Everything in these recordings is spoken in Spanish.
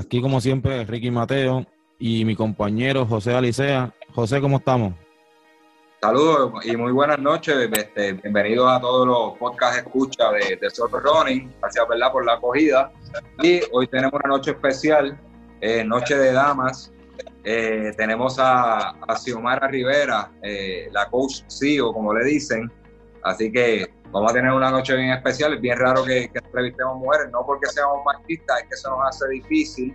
Aquí como siempre Ricky Mateo y mi compañero José Alicea. José, ¿cómo estamos? Saludos y muy buenas noches. Este, bienvenidos a todos los podcast escucha de, de Running. Gracias ¿verdad? por la acogida. Y hoy tenemos una noche especial, eh, Noche de Damas. Eh, tenemos a, a Xiomara Rivera, eh, la coach CEO, como le dicen. Así que vamos a tener una noche bien especial. Es bien raro que, entrevistemos mujeres, no porque seamos machistas, es que eso nos hace difícil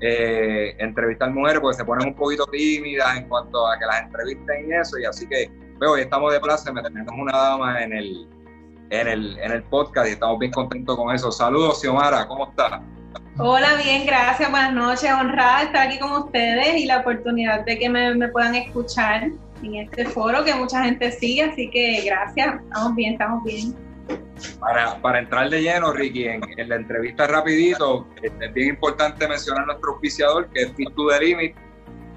eh, entrevistar mujeres porque se ponen un poquito tímidas en cuanto a que las entrevisten y eso. Y así que pues, hoy estamos de placer, tenemos una dama en el, en el, en el podcast y estamos bien contentos con eso. Saludos, Xiomara, ¿cómo estás? Hola, bien, gracias, buenas noches, honrada estar aquí con ustedes y la oportunidad de que me, me puedan escuchar en este foro que mucha gente sigue, así que gracias, estamos bien, estamos bien. Para, para entrar de lleno, Ricky, en, la entrevista rapidito, es bien importante mencionar nuestro auspiciador, que es Fit to the Limit.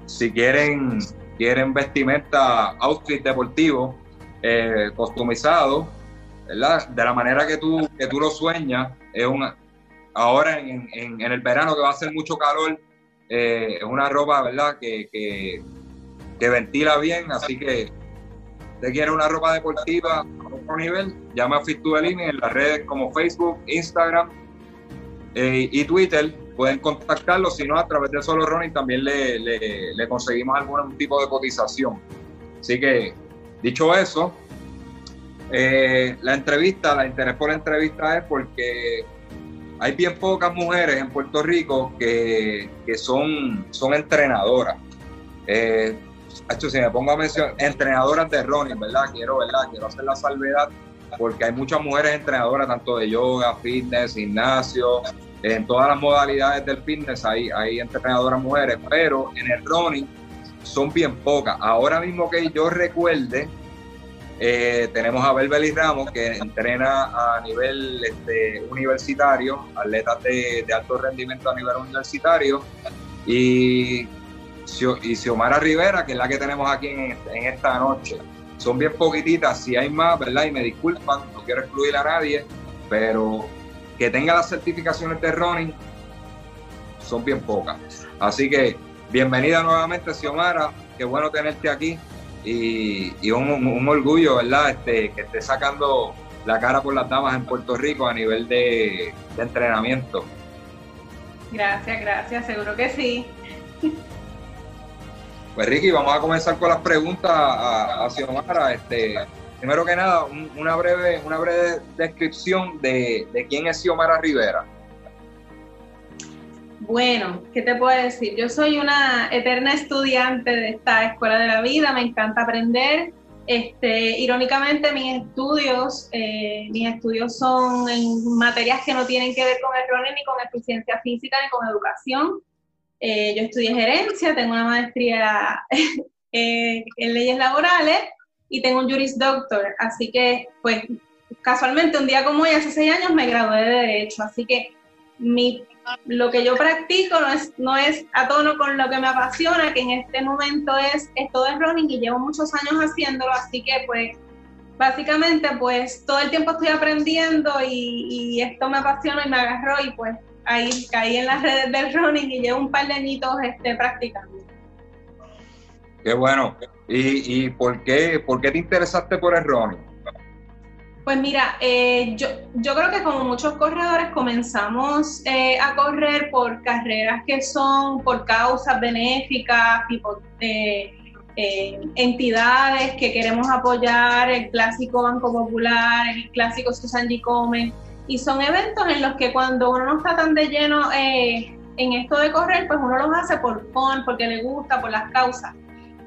Si quieren, quieren vestimenta, outfit deportivo, eh, customizado, ¿verdad? De la manera que tú, que tú lo sueñas, es una, ahora en, en, el verano que va a hacer mucho calor, eh, es una ropa, ¿verdad? Que, que, que ventila bien, así que usted quiere una ropa deportiva a otro nivel, llama a Fit en las redes como Facebook, Instagram eh, y Twitter. Pueden contactarlo, si no, a través de Solo Running también le, le, conseguimos algún tipo de cotización. Así que, dicho eso, eh, la entrevista, la interés por la entrevista es porque hay bien pocas mujeres en Puerto Rico que, que son, son entrenadoras. Eh, hecho, si me pongo a mencionar, entrenadoras de running, ¿verdad? Quiero, ¿verdad? Quiero hacer la salvedad porque hay muchas mujeres entrenadoras, tanto de yoga, fitness, gimnasio, en todas las modalidades del fitness hay, hay entrenadoras mujeres, pero en el running son bien pocas. Ahora mismo que yo recuerde, eh, tenemos a Belbeli Ramos, que entrena a nivel este, universitario, atletas de, de alto rendimiento a nivel universitario, y y Xiomara Rivera, que es la que tenemos aquí en, esta noche. Son bien poquititas, si hay más, ¿verdad? Y me disculpan, no quiero excluir a nadie, pero que tenga las certificaciones de running son bien pocas. Así que bienvenida nuevamente, Xiomara, qué bueno tenerte aquí y, un, orgullo, ¿verdad? Este, que esté sacando la cara por las damas en Puerto Rico a nivel de, de entrenamiento. Gracias, gracias, seguro que sí. Pues Ricky, vamos a comenzar con las preguntas a, Xiomara. Este, primero que nada, una, breve, una breve descripción de, quién es Xiomara Rivera. Bueno, ¿qué te puedo decir? Yo soy una eterna estudiante de esta escuela de la vida, me encanta aprender. Este, irónicamente, mis estudios, eh, mis estudios son en materias que no tienen que ver con el running, ni con eficiencia física, ni con educación. Eh, yo estudié gerencia, tengo una maestría en leyes laborales y tengo un Juris Doctor. Así que, pues, casualmente un día como hoy, hace seis años, me gradué de Derecho. Así que mi, lo que yo practico no es, no es a tono con lo que me apasiona, que en este momento es esto de running y llevo muchos años haciéndolo. Así que, pues, básicamente, pues, todo el tiempo estoy aprendiendo y, y esto me apasiona y me agarró y, pues, ahí caí en las redes del running y llevo un par de añitos este, practicando. Qué bueno. ¿Y, y por, qué, por qué te interesaste por el running? Pues mira, eh, yo, yo creo que como muchos corredores comenzamos eh, a correr por carreras que son por causas benéficas, tipo eh, entidades que queremos apoyar, el clásico Banco Popular, el clásico Susan G. Come, y son eventos en los que cuando uno no está tan de lleno eh, en esto de correr, pues uno los hace por fun, porque le gusta, por las causas.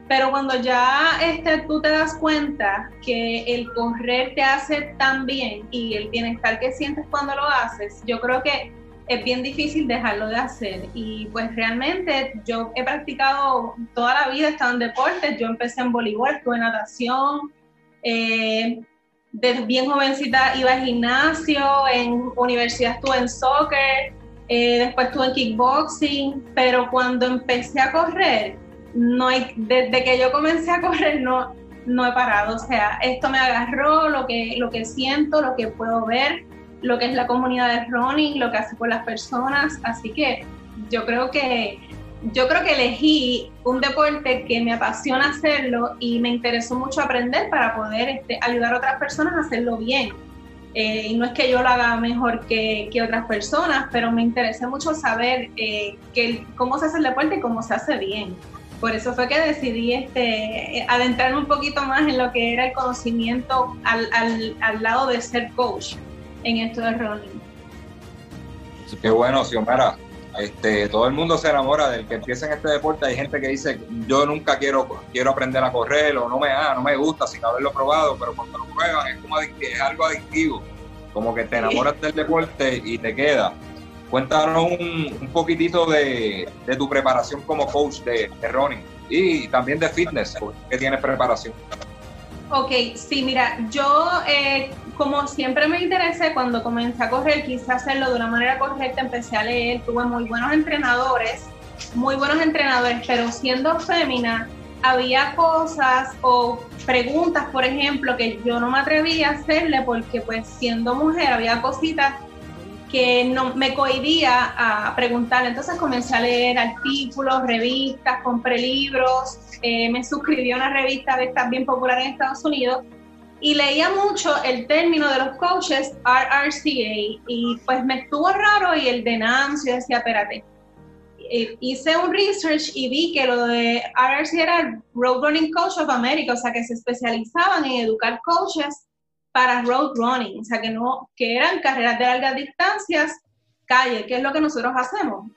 Pero cuando ya este, tú te das cuenta que el correr te hace tan bien y el bienestar que sientes cuando lo haces, yo creo que es bien difícil dejarlo de hacer. Y pues realmente yo he practicado toda la vida, he estado en deportes, yo empecé en voleibol, estuve en natación, eh, desde bien jovencita iba al gimnasio, en universidad estuve en soccer, eh, después estuve en kickboxing, pero cuando empecé a correr, no desde que yo comencé a correr no, no he parado, o sea, esto me agarró, lo que, lo que siento, lo que puedo ver, lo que es la comunidad de running, lo que hace por las personas, así que yo creo que yo creo que elegí un deporte que me apasiona hacerlo y me interesó mucho aprender para poder este, ayudar a otras personas a hacerlo bien. Eh, y no es que yo lo haga mejor que, que otras personas, pero me interesa mucho saber eh, cómo se hace el deporte y cómo se hace bien. Por eso fue que decidí este, adentrarme un poquito más en lo que era el conocimiento al, al, al lado de ser coach en esto de running. Qué bueno, Xiomara. Este, todo el mundo se enamora del que empieza en este deporte. Hay gente que dice, yo nunca quiero, quiero aprender a correr o no me, ah, no me gusta sin haberlo probado, pero cuando lo prueban es, como es algo adictivo, como que te enamoras del deporte y te queda. Cuéntanos un, un poquitito de, de, tu preparación como coach de, de running y también de fitness, que tienes preparación. Ok, sí, mira, yo eh, como siempre me interesé cuando comencé a correr, quise hacerlo de una manera correcta, empecé a leer, tuve muy buenos entrenadores, muy buenos entrenadores, pero siendo fémina había cosas o preguntas, por ejemplo, que yo no me atrevía a hacerle porque pues siendo mujer había cositas que no me cohibía a preguntarle. Entonces comencé a leer artículos, revistas, compré libros, eh, me suscribí a una revista de estas bien popular en Estados Unidos y leía mucho el término de los coaches RRCA y pues me estuvo raro y el de Nancy, decía, espérate. Hice un research y vi que lo de RRCA era Road Running Coach of America, o sea que se especializaban en educar coaches para road running, o sea, que, no, que eran carreras de largas distancias, calle, que es lo que nosotros hacemos.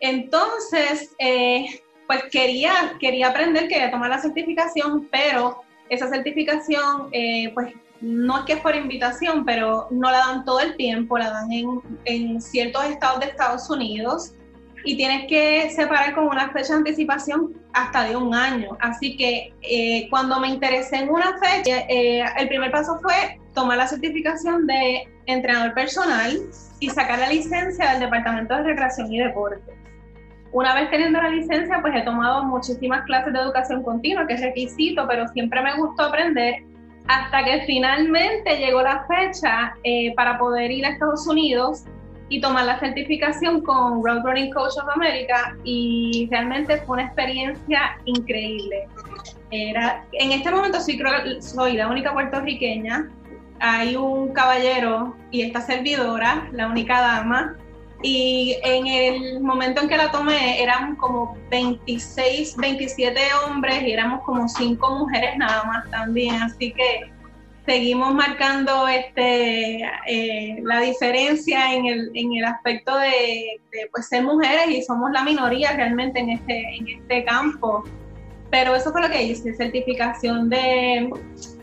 Entonces, eh, pues quería, quería aprender, quería tomar la certificación, pero esa certificación, eh, pues no es que es por invitación, pero no la dan todo el tiempo, la dan en, en ciertos estados de Estados Unidos y tienes que separar con una fecha de anticipación hasta de un año. Así que eh, cuando me interesé en una fecha, eh, el primer paso fue tomar la certificación de entrenador personal y sacar la licencia del Departamento de Recreación y Deporte. Una vez teniendo la licencia, pues he tomado muchísimas clases de educación continua, que es requisito, pero siempre me gustó aprender hasta que finalmente llegó la fecha eh, para poder ir a Estados Unidos y tomar la certificación con Road Running Coach of America y realmente fue una experiencia increíble. Era, en este momento sí creo soy la única puertorriqueña, hay un caballero y esta servidora, la única dama, y en el momento en que la tomé eran como 26, 27 hombres y éramos como 5 mujeres nada más también, así que seguimos marcando este, eh, la diferencia en el, en el aspecto de, pues, ser mujeres y somos la minoría realmente en este, en este campo. Pero eso fue lo que hice, certificación de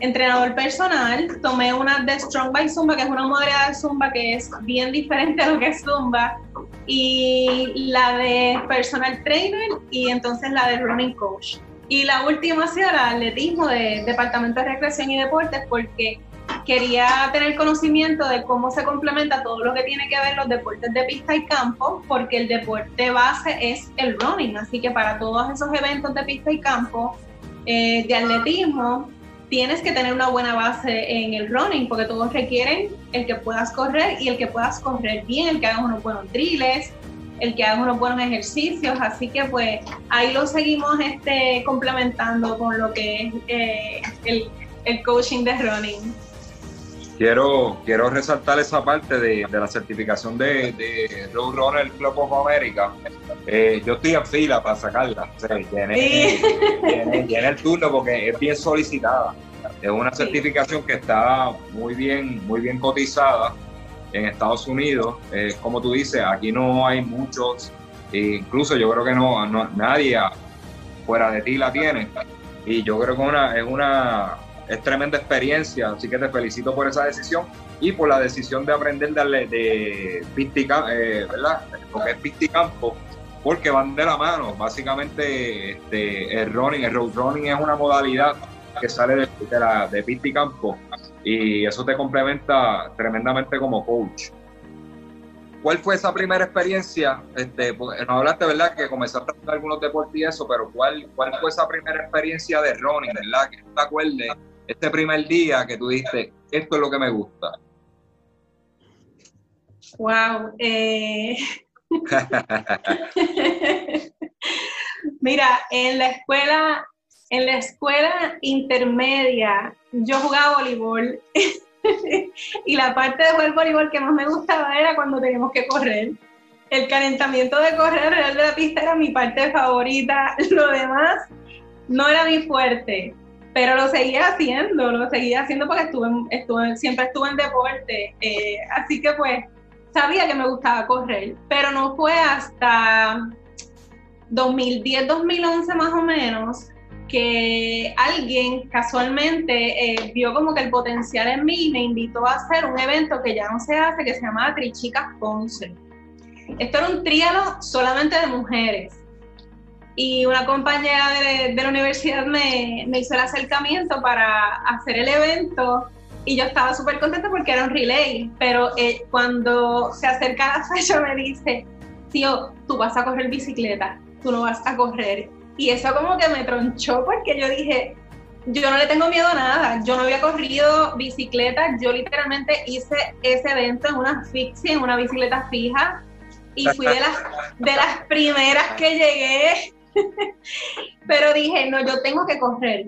entrenador personal. Tomé una de Strong by Zumba, que es una modalidad de Zumba que es bien diferente a lo que es Zumba. Y la de personal trainer y entonces la de running coach. Y la última ha sido el atletismo de Departamento de Recreación y Deportes porque quería tener conocimiento de cómo se complementa todo lo que tiene que ver los deportes de pista y campo, porque el deporte base es el running, así que para todos esos eventos de pista y campo eh, de atletismo tienes que tener una buena base en el running, porque todos requieren el que puedas correr y el que puedas correr bien, el que hagas unos buenos drills, el que haga unos buenos ejercicios, así que pues ahí lo seguimos este, complementando con lo que es eh, el, el, coaching de running. Quiero, quiero resaltar esa parte de, de la certificación de, de Road Runner Club of America. Eh, yo estoy en fila para sacarla. O sea, llené, el turno porque es bien solicitada. Es una certificación que está muy bien, muy bien cotizada en Estados Unidos, eh, como tú dices, aquí no hay muchos, e incluso yo creo que no, nadie fuera de ti la tiene. Y yo creo que una, es una es tremenda experiencia, así que te felicito por esa decisión. y por la decisión de aprender de, de eh, ¿verdad? Porque es pisticampo, porque van de la mano. Básicamente, este, el running, el road running es una modalidad que sale de, de, la, de pisticampo y eso te complementa tremendamente como coach. ¿Cuál fue esa primera experiencia? Este, pues, nos hablaste, ¿verdad? Que comenzaste a hacer algunos deportes y eso, pero ¿cuál, ¿cuál fue esa primera experiencia de running, ¿verdad? Que te acuerdes, este primer día que tú dijiste, esto es lo que me gusta. Wow. Eh... Mira, en la escuela, en la escuela intermedia, yo jugaba voleibol. y la parte de jugar voleibol que más me gustaba era cuando teníamos que correr. El calentamiento de correr alrededor de la pista era mi parte favorita. Lo demás no era mi fuerte, pero lo seguía haciendo, lo seguía haciendo porque estuve, estuve siempre estuve en deporte. Eh, así que pues sabía que me gustaba correr, pero no fue hasta 2010, 2011 más o menos que alguien casualmente eh, vio como que el potencial en mí y me invitó a hacer un evento que ya no se hace, que se llama Trichicas Ponce. Esto era un tríalo solamente de mujeres. Y una compañera de, la universidad me, me, hizo el acercamiento para hacer el evento y yo estaba súper contenta porque era un relay, pero eh, cuando se acerca la fecha me dice, tío, tú vas a correr bicicleta, tú no vas a correr y eso como que me tronchó porque yo dije, yo no le tengo miedo a nada. Yo no había corrido bicicleta, yo literalmente hice ese evento en una fixie, en una bicicleta fija, y fui de las, de las primeras que llegué. Pero dije, no, yo tengo que correr.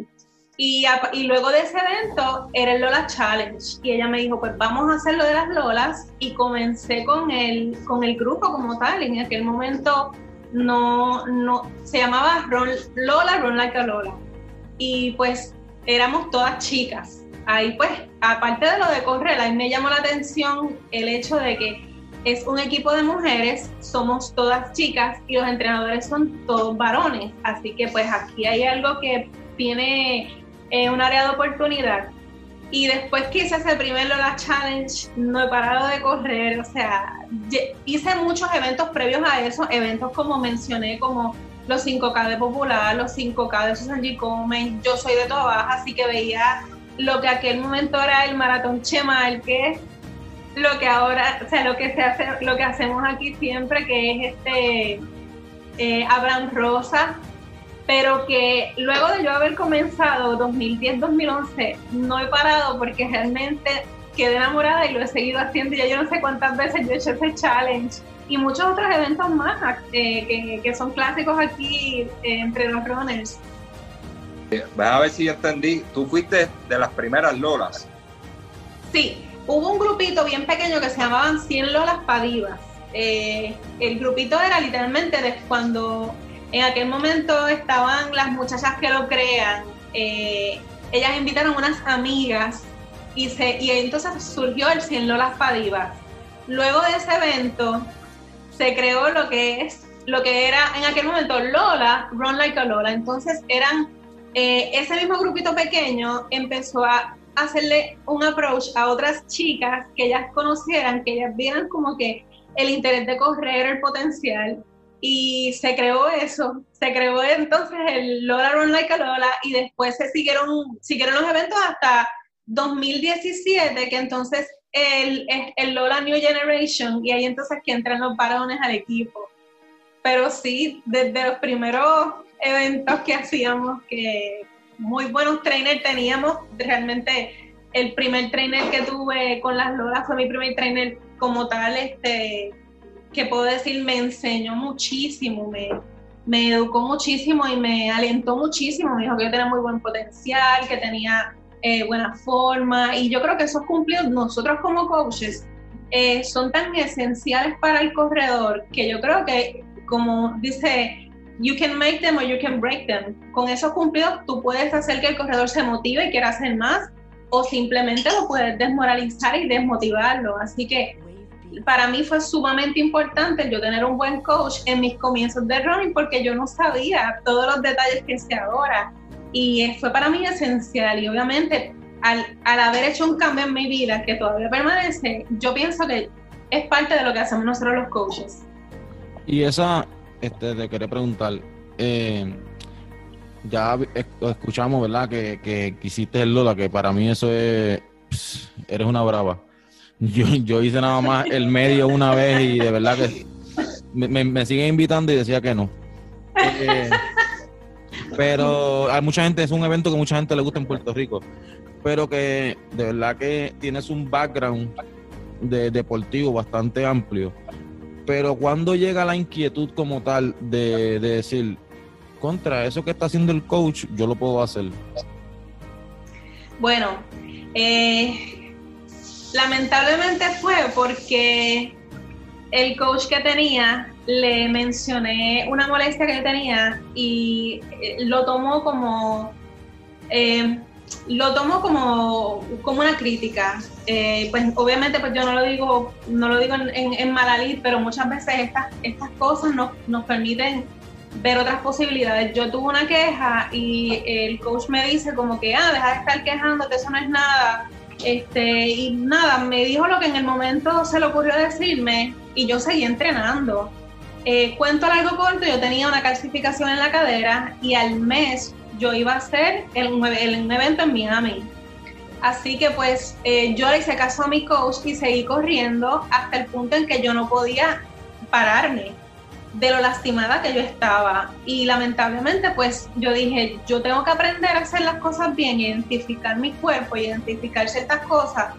Y, y, luego de ese evento era el Lola Challenge. Y ella me dijo, pues vamos a hacer lo de las Lolas. Y comencé con el, con el grupo como tal. En aquel momento no, no, se llamaba Lola, Run Like a Lola. Y pues éramos todas chicas. Ahí pues, aparte de lo de correr, a mí me llamó la atención el hecho de que es un equipo de mujeres, somos todas chicas y los entrenadores son todos varones. Así que pues aquí hay algo que tiene eh, un área de oportunidad. Y después que hice ese primer Lola Challenge, no he parado de correr, o sea, hice muchos eventos previos a eso, eventos como mencioné, como los 5K de Popular, los 5K de Susan G. Komen, yo soy de toda baja, así que veía lo que aquel momento era el maratón Chemal, que lo que ahora, o sea, lo que se hace, lo que hacemos aquí siempre, que es este eh, Abraham Rosa, pero que luego de yo haber comenzado 2010-2011 no he parado porque realmente quedé enamorada y lo he seguido haciendo. Ya yo no sé cuántas veces yo he hecho ese challenge y muchos otros eventos más eh, que, son clásicos aquí eh, entre los runners. Vas a ver si yo entendí. Tú fuiste de las primeras Lolas. Sí, hubo un grupito bien pequeño que se llamaban 100 Lolas Padivas. Eh, el grupito era literalmente de cuando en aquel momento estaban las muchachas que lo crean, eh, ellas invitaron unas amigas y, se, y entonces surgió el 100 Lolas Padivas. Luego de ese evento se creó lo que es, lo que era en aquel momento Lola, Run Like a Lola. Entonces eran, eh, ese mismo grupito pequeño empezó a hacerle un approach a otras chicas que ellas conocieran, que ellas vieran como que el interés de correr, el potencial y se creó eso, se creó entonces el Lola Run Like a Lola y después se siguieron, siguieron los eventos hasta 2017, que entonces el, el Lola New Generation y ahí entonces que entran los varones al equipo. Pero sí, desde los primeros eventos que hacíamos, que muy buenos trainers teníamos, realmente el primer trainer que tuve con las Lolas fue mi primer trainer como tal, este, que puedo decir me enseñó muchísimo, me, me educó muchísimo y me alentó muchísimo. Me dijo que yo tenía muy buen potencial, que tenía eh, buena forma. Y yo creo que esos cumplidos nosotros como coaches eh, son tan esenciales para el corredor que yo creo que como dice you can make them or you can break them. Con esos cumplidos tú puedes hacer que el corredor se motive y quiera hacer más o simplemente lo puedes desmoralizar y desmotivarlo. Así que para mí fue sumamente importante yo tener un buen coach en mis comienzos de running porque yo no sabía todos los detalles que sé ahora y fue para mí esencial y obviamente al, al haber hecho un cambio en mi vida que todavía permanece, yo pienso que es parte de lo que hacemos nosotros los coaches. Y esa, este, te quería preguntar, eh, ya escuchamos, ¿verdad? Que, que, hiciste el Lola, que para mí eso es, eres una brava. Yo, yo hice nada más el medio una vez y de verdad que me, me siguen invitando y decía que no. Eh, pero hay mucha gente, es un evento que mucha gente le gusta en Puerto Rico, pero que de verdad que tienes un background de deportivo bastante amplio. Pero cuando llega la inquietud como tal de, decir, contra eso que está haciendo el coach, yo lo puedo hacer. Bueno, eh, lamentablemente fue porque el coach que tenía le mencioné una molestia que tenía y eh, lo tomó como eh, lo tomo como, como una crítica. Eh, pues obviamente pues yo no lo digo, no lo digo en, en, pero muchas veces estas, estas cosas nos, nos permiten ver otras posibilidades. Yo tuve una queja y el coach me dice como que, ah, deja de estar quejándote, eso no es nada. Este, y nada, me dijo lo que en el momento se le ocurrió decirme y yo seguí entrenando. Eh, cuento largo corto, yo tenía una calcificación en la cadera y al mes yo iba a hacer el, el, evento en Miami. Así que pues eh, yo le hice caso a mi coach y seguí corriendo hasta el punto en que yo no podía pararme de lo lastimada que yo estaba. Y lamentablemente pues yo dije, yo tengo que aprender a hacer las cosas bien, identificar mi cuerpo, identificar ciertas cosas.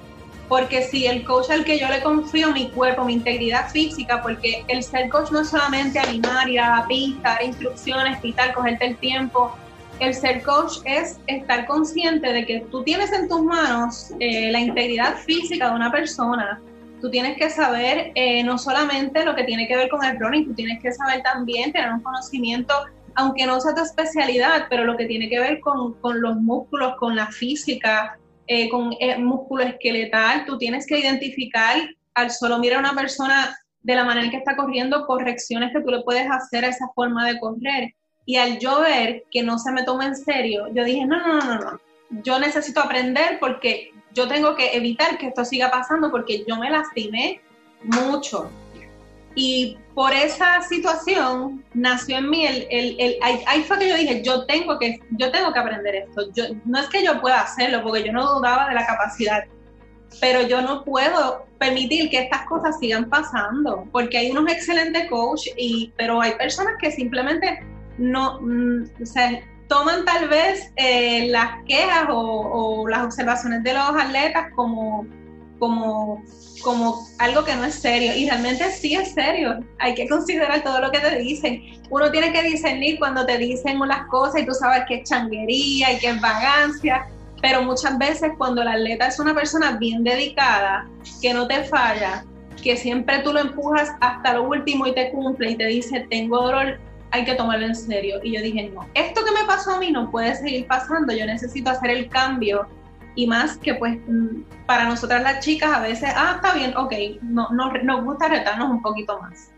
Porque si el coach al que yo le confío mi cuerpo, mi integridad física, porque el ser coach no es solamente animar, ir a la pista, dar instrucciones, quitar, cogerte el tiempo, el ser coach es estar consciente de que tú tienes en tus manos eh, la integridad física de una persona. Tú tienes que saber eh, no solamente lo que tiene que ver con el running, tú tienes que saber también tener un conocimiento, aunque no sea tu especialidad, pero lo que tiene que ver con, con los músculos, con la física, eh, con el músculo esqueletal. Tú tienes que identificar al solo mirar a una persona de la manera en que está corriendo, correcciones que tú le puedes hacer a esa forma de correr y al yo ver que no se me toma en serio, yo dije, no, no, no, no, yo necesito aprender porque yo tengo que evitar que esto siga pasando porque yo me lastimé mucho. Y por esa situación nació en mí el, el, el ahí, fue que yo dije, yo tengo que, yo tengo que aprender esto. Yo, no es que yo pueda hacerlo, porque yo no dudaba de la capacidad, pero yo no puedo permitir que estas cosas sigan pasando, porque hay unos excelentes coaches, y, pero hay personas que simplemente no, mm, o sea, toman tal vez eh, las quejas o, las observaciones de los atletas como, como, como algo que no es serio. Y realmente sí es serio. Hay que considerar todo lo que te dicen. Uno tiene que discernir cuando te dicen unas cosas y tú sabes que es changuería y que es vagancia. Pero muchas veces cuando el atleta es una persona bien dedicada, que no te falla, que siempre tú lo empujas hasta lo último y te cumple y te dice, tengo dolor hay que tomarlo en serio. Y yo dije, no, esto que me pasó a mí no puede seguir pasando, yo necesito hacer el cambio. Y más que pues mm, para nosotras las chicas a veces, ah, está bien, ok, no, no, nos gusta retarnos un poquito más.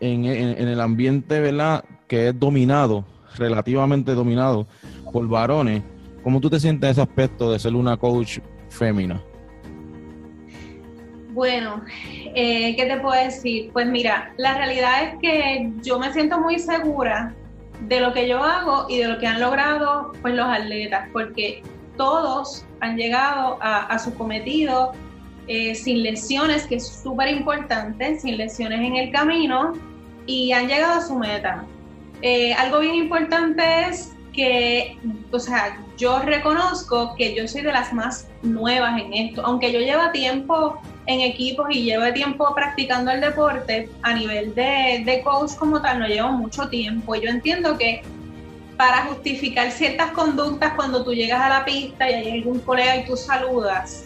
En, en, el ambiente, ¿verdad? Que es dominado, relativamente dominado por varones, ¿cómo tú te sientes ese aspecto de ser una coach fémina? Bueno, eh, ¿qué te puedo decir? Pues mira, la realidad es que yo me siento muy segura de lo que yo hago y de lo que han logrado pues los atletas, porque todos han llegado a, su cometido eh, sin lesiones, que es súper importante, sin lesiones en el camino y han llegado a su meta. Eh, algo bien importante es que, o sea, yo reconozco que yo soy de las más nuevas en esto, aunque yo llevo tiempo en equipos y llevo tiempo practicando el deporte, a nivel de, de coach como tal, no llevo mucho tiempo. Yo entiendo que para justificar ciertas conductas cuando tú llegas a la pista y hay algún colega y tú saludas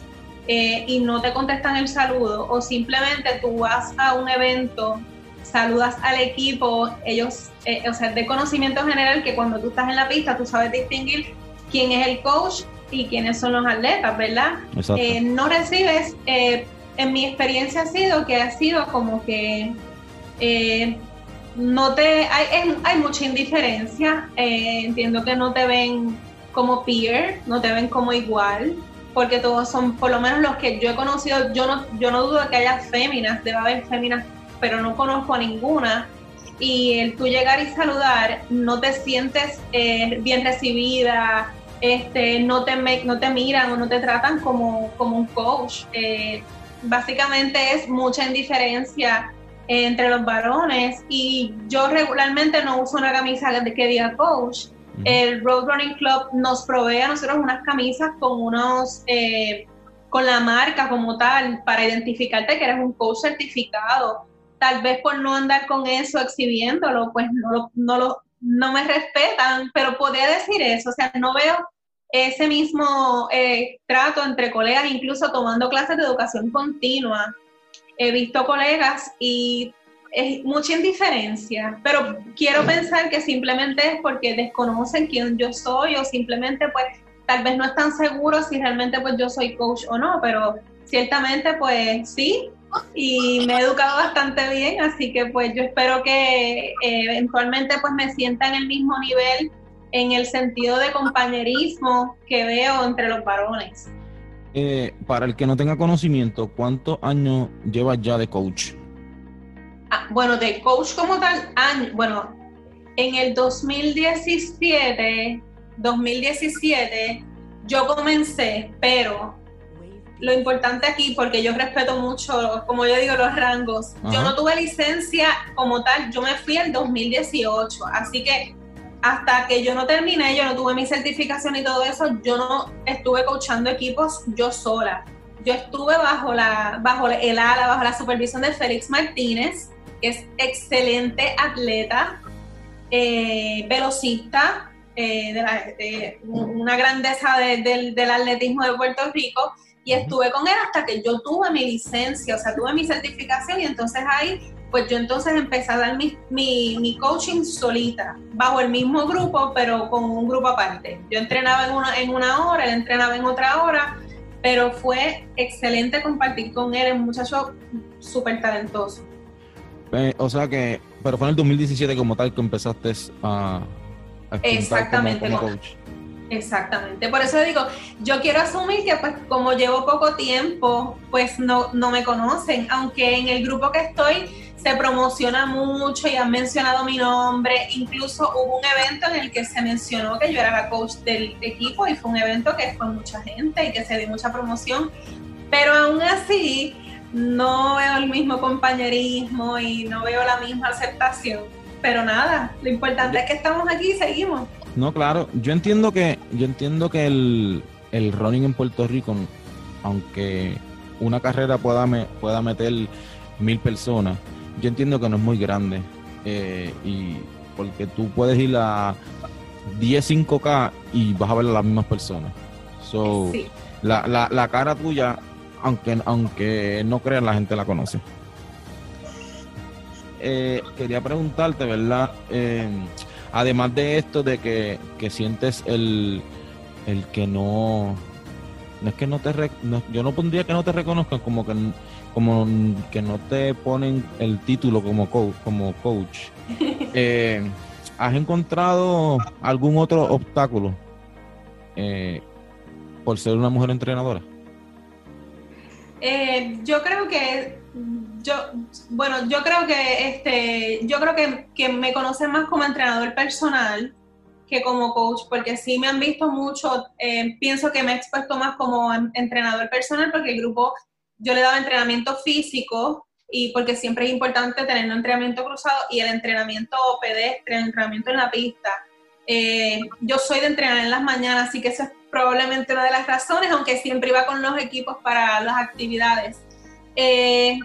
eh, y no te contestan el saludo o simplemente tú vas a un evento, saludas al equipo, ellos, eh, o sea, de conocimiento general que cuando tú estás en la pista tú sabes distinguir quién es el coach y quiénes son los atletas, ¿verdad? Eh, no recibes en mi experiencia ha sido que ha sido como que eh, no te hay, hay mucha indiferencia, eh, entiendo que no te ven como peer, no te ven como igual, porque todos son, por lo menos los que yo he conocido, yo no, yo no dudo que haya féminas, debe haber féminas, pero no conozco a ninguna. Y el tú llegar y saludar, no te sientes eh, bien recibida, este, no, te no te miran o no te tratan como, como un coach. Eh, básicamente es mucha indiferencia entre los varones y yo regularmente no uso una camisa que diga coach. El Road Running Club nos provee a nosotros unas camisas con unos eh, con la marca como tal para identificarte que eres un coach certificado. Tal vez por no andar con eso exhibiéndolo, pues no, no, lo, no me respetan, pero podría decir eso. O sea, no veo ese mismo eh, trato entre colegas, incluso tomando clases de educación continua. He visto colegas y es mucha indiferencia, pero quiero pensar que simplemente es porque desconocen quién yo soy o simplemente pues tal vez no están seguros si realmente pues yo soy coach o no, pero ciertamente pues sí, y me he educado bastante bien, así que pues yo espero que eh, eventualmente pues me sienta en el mismo nivel en el sentido de compañerismo que veo entre los varones. Eh, para el que no tenga conocimiento, ¿cuántos años llevas ya de coach? Ah, bueno, de coach como tal, año, bueno, en el 2017, 2017, yo comencé, pero lo importante aquí, porque yo respeto mucho, como yo digo, los rangos, yo no tuve licencia como tal, yo me fui en 2018, así que hasta que yo no terminé, yo no tuve mi certificación y todo eso, yo no estuve coachando equipos yo sola. Yo estuve bajo, la, bajo el ala, bajo la supervisión de Félix Martínez, que es excelente atleta, eh, velocista, eh, de una grandeza del atletismo de Puerto Rico, y estuve con él hasta que yo tuve mi licencia, o sea, tuve mi certificación y entonces ahí pues yo entonces empecé a dar mi, mi, coaching solita, bajo el mismo grupo, pero con un grupo aparte. Yo entrenaba en una, en una hora, él entrenaba en otra hora, pero fue excelente compartir con él, un muchacho súper talentoso. Eh, o sea que, pero fue en el 2017 como tal que empezaste a, a Exactamente, como, coach. Exactamente, por eso digo, yo quiero asumir que pues como llevo poco tiempo, pues no, no me conocen, aunque en el grupo que estoy se promociona mucho y han mencionado mi nombre. Incluso hubo un evento en el que se mencionó que yo era la coach del equipo y fue un evento que fue mucha gente y que se dio mucha promoción. Pero aún así no veo el mismo compañerismo y no veo la misma aceptación. Pero nada, lo importante es que estamos aquí y seguimos. No, claro, yo entiendo que, yo entiendo que el, el running en Puerto Rico, aunque una carrera pueda, me, pueda meter mil personas, yo entiendo que no es muy grande. Eh, y porque tú puedes ir a 10 5K y vas a ver a las mismas personas. So, la, la, la, cara tuya, aunque, aunque no crean, la gente la conoce. Eh, quería preguntarte, ¿verdad? Eh, además de esto, de que, que sientes el, el que no. No es que no te. yo no pondría que no te reconozcan, como que como que no te ponen el título como coach, como coach. Eh, ¿Has encontrado algún otro obstáculo eh, por ser una mujer entrenadora? Eh, yo creo que yo bueno yo creo que este yo creo que, que, me conocen más como entrenador personal que como coach porque sí me han visto mucho pienso que me he expuesto más como entrenador personal porque el grupo yo le daba entrenamiento físico y porque siempre es importante tener un entrenamiento cruzado y el entrenamiento pedestre, el entrenamiento en la pista. Eh, yo soy de entrenar en las mañanas, así que esa es probablemente una de las razones, aunque siempre iba con los equipos para las actividades. Eh,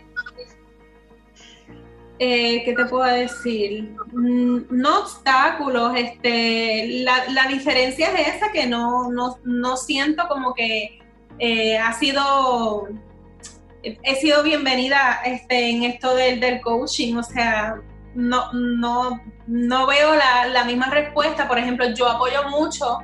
eh, ¿Qué te puedo decir? Mm, no obstáculos, este, la, diferencia es esa que no, no siento como que ha sido he sido bienvenida este, en esto del, del coaching, o sea, no, no, no veo la, la, misma respuesta. Por ejemplo, yo apoyo mucho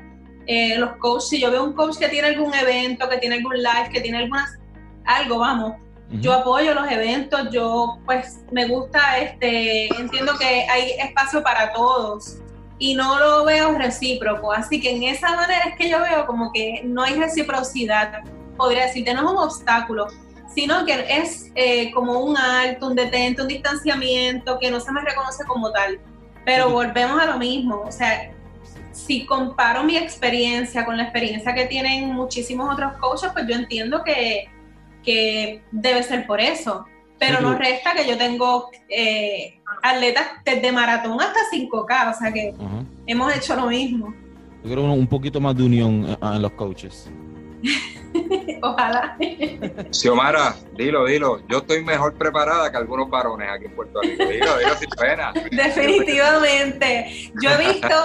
eh, los coaches. Si yo veo un coach que tiene algún evento, que tiene algún live, que tiene algunas, algo, vamos, yo apoyo los eventos, yo pues me gusta, este, entiendo que hay espacio para todos. y no lo veo recíproco. Así que en esa manera es que yo veo como que no hay reciprocidad, podría decirte, no es un obstáculo, sino que es eh, como un alto, un detente, un distanciamiento que no se me reconoce como tal. Pero volvemos a lo mismo, o sea, si comparo mi experiencia con la experiencia que tienen muchísimos otros coaches, pues yo entiendo que, que debe ser por eso. Pero no resta que yo tengo eh, atletas desde maratón hasta 5K, o sea que hemos hecho lo mismo. Yo creo un poquito más de unión en los coaches. Ojalá. Xiomara, dilo, dilo. Yo estoy mejor preparada que algunos varones aquí en Puerto Rico. Dilo, dilo sin pena. Definitivamente. Yo he visto,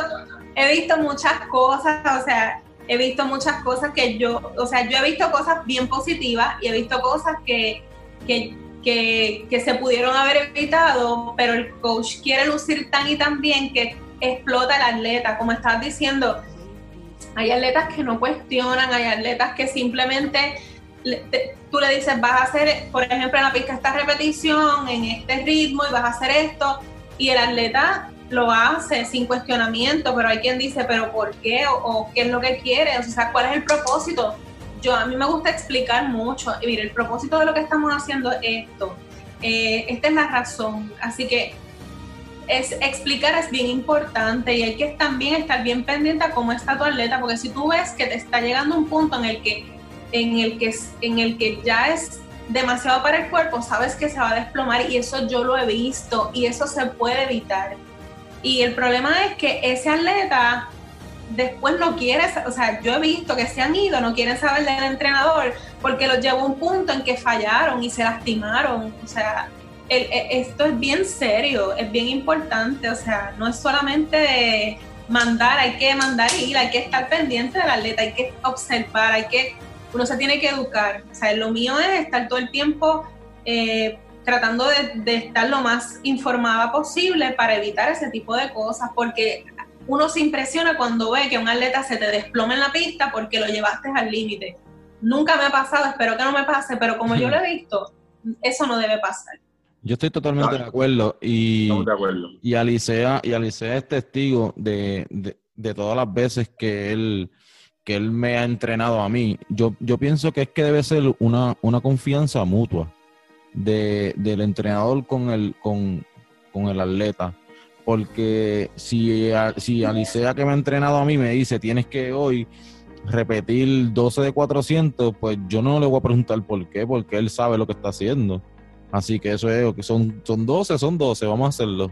he visto muchas cosas, o sea, he visto muchas cosas que yo, o sea, yo he visto cosas bien positivas y he visto cosas que, que que, se pudieron haber evitado, pero el coach quiere lucir tan y tan bien que explota el atleta. Como estás diciendo, hay atletas que no cuestionan, hay atletas que simplemente tú le dices, vas a hacer, por ejemplo, en la pista esta repetición, en este ritmo, y vas a hacer esto, y el atleta lo hace sin cuestionamiento, pero hay quien dice, pero ¿por qué? O, qué es lo que quiere, o sea, ¿cuál es el propósito? yo a mí me gusta explicar mucho. Y mire, el propósito de lo que estamos haciendo es esto. Eh, esta es la razón. Así que es, explicar es bien importante y hay que también estar bien pendiente a cómo está tu atleta, porque si tú ves que te está llegando un punto en el que, en el que, en el que ya es demasiado para el cuerpo, sabes que se va a desplomar y eso yo lo he visto y eso se puede evitar. Y el problema es que ese atleta después no quieres, o sea, yo he visto que se han ido, no quieren saber del entrenador porque los llevó a un punto en que fallaron y se lastimaron. O sea, e, esto es bien serio, es bien importante, o sea, no es solamente mandar, hay que mandar ir, hay que estar pendiente del atleta, hay que observar, hay que, uno se tiene que educar. O sea, lo mío es estar todo el tiempo eh, tratando de, de estar lo más informada posible para evitar ese tipo de cosas, porque uno se impresiona cuando ve que un atleta se te desploma en la pista porque lo llevaste al límite. Nunca me ha pasado, espero que no me pase, pero como yo lo he visto, eso no debe pasar. Yo estoy totalmente de acuerdo y, de acuerdo. y Alicea, y Alicea es testigo de, todas las veces que él, que él me ha entrenado a mí. Yo, yo pienso que es que debe ser una, una confianza mutua de, del entrenador con el, con, con el atleta porque si, si Alicea que me ha entrenado a mí me dice tienes que hoy repetir 12 de 400, pues yo no le voy a preguntar por qué, porque él sabe lo que está haciendo. Así que eso es, que son, son 12, son 12, vamos a hacerlo.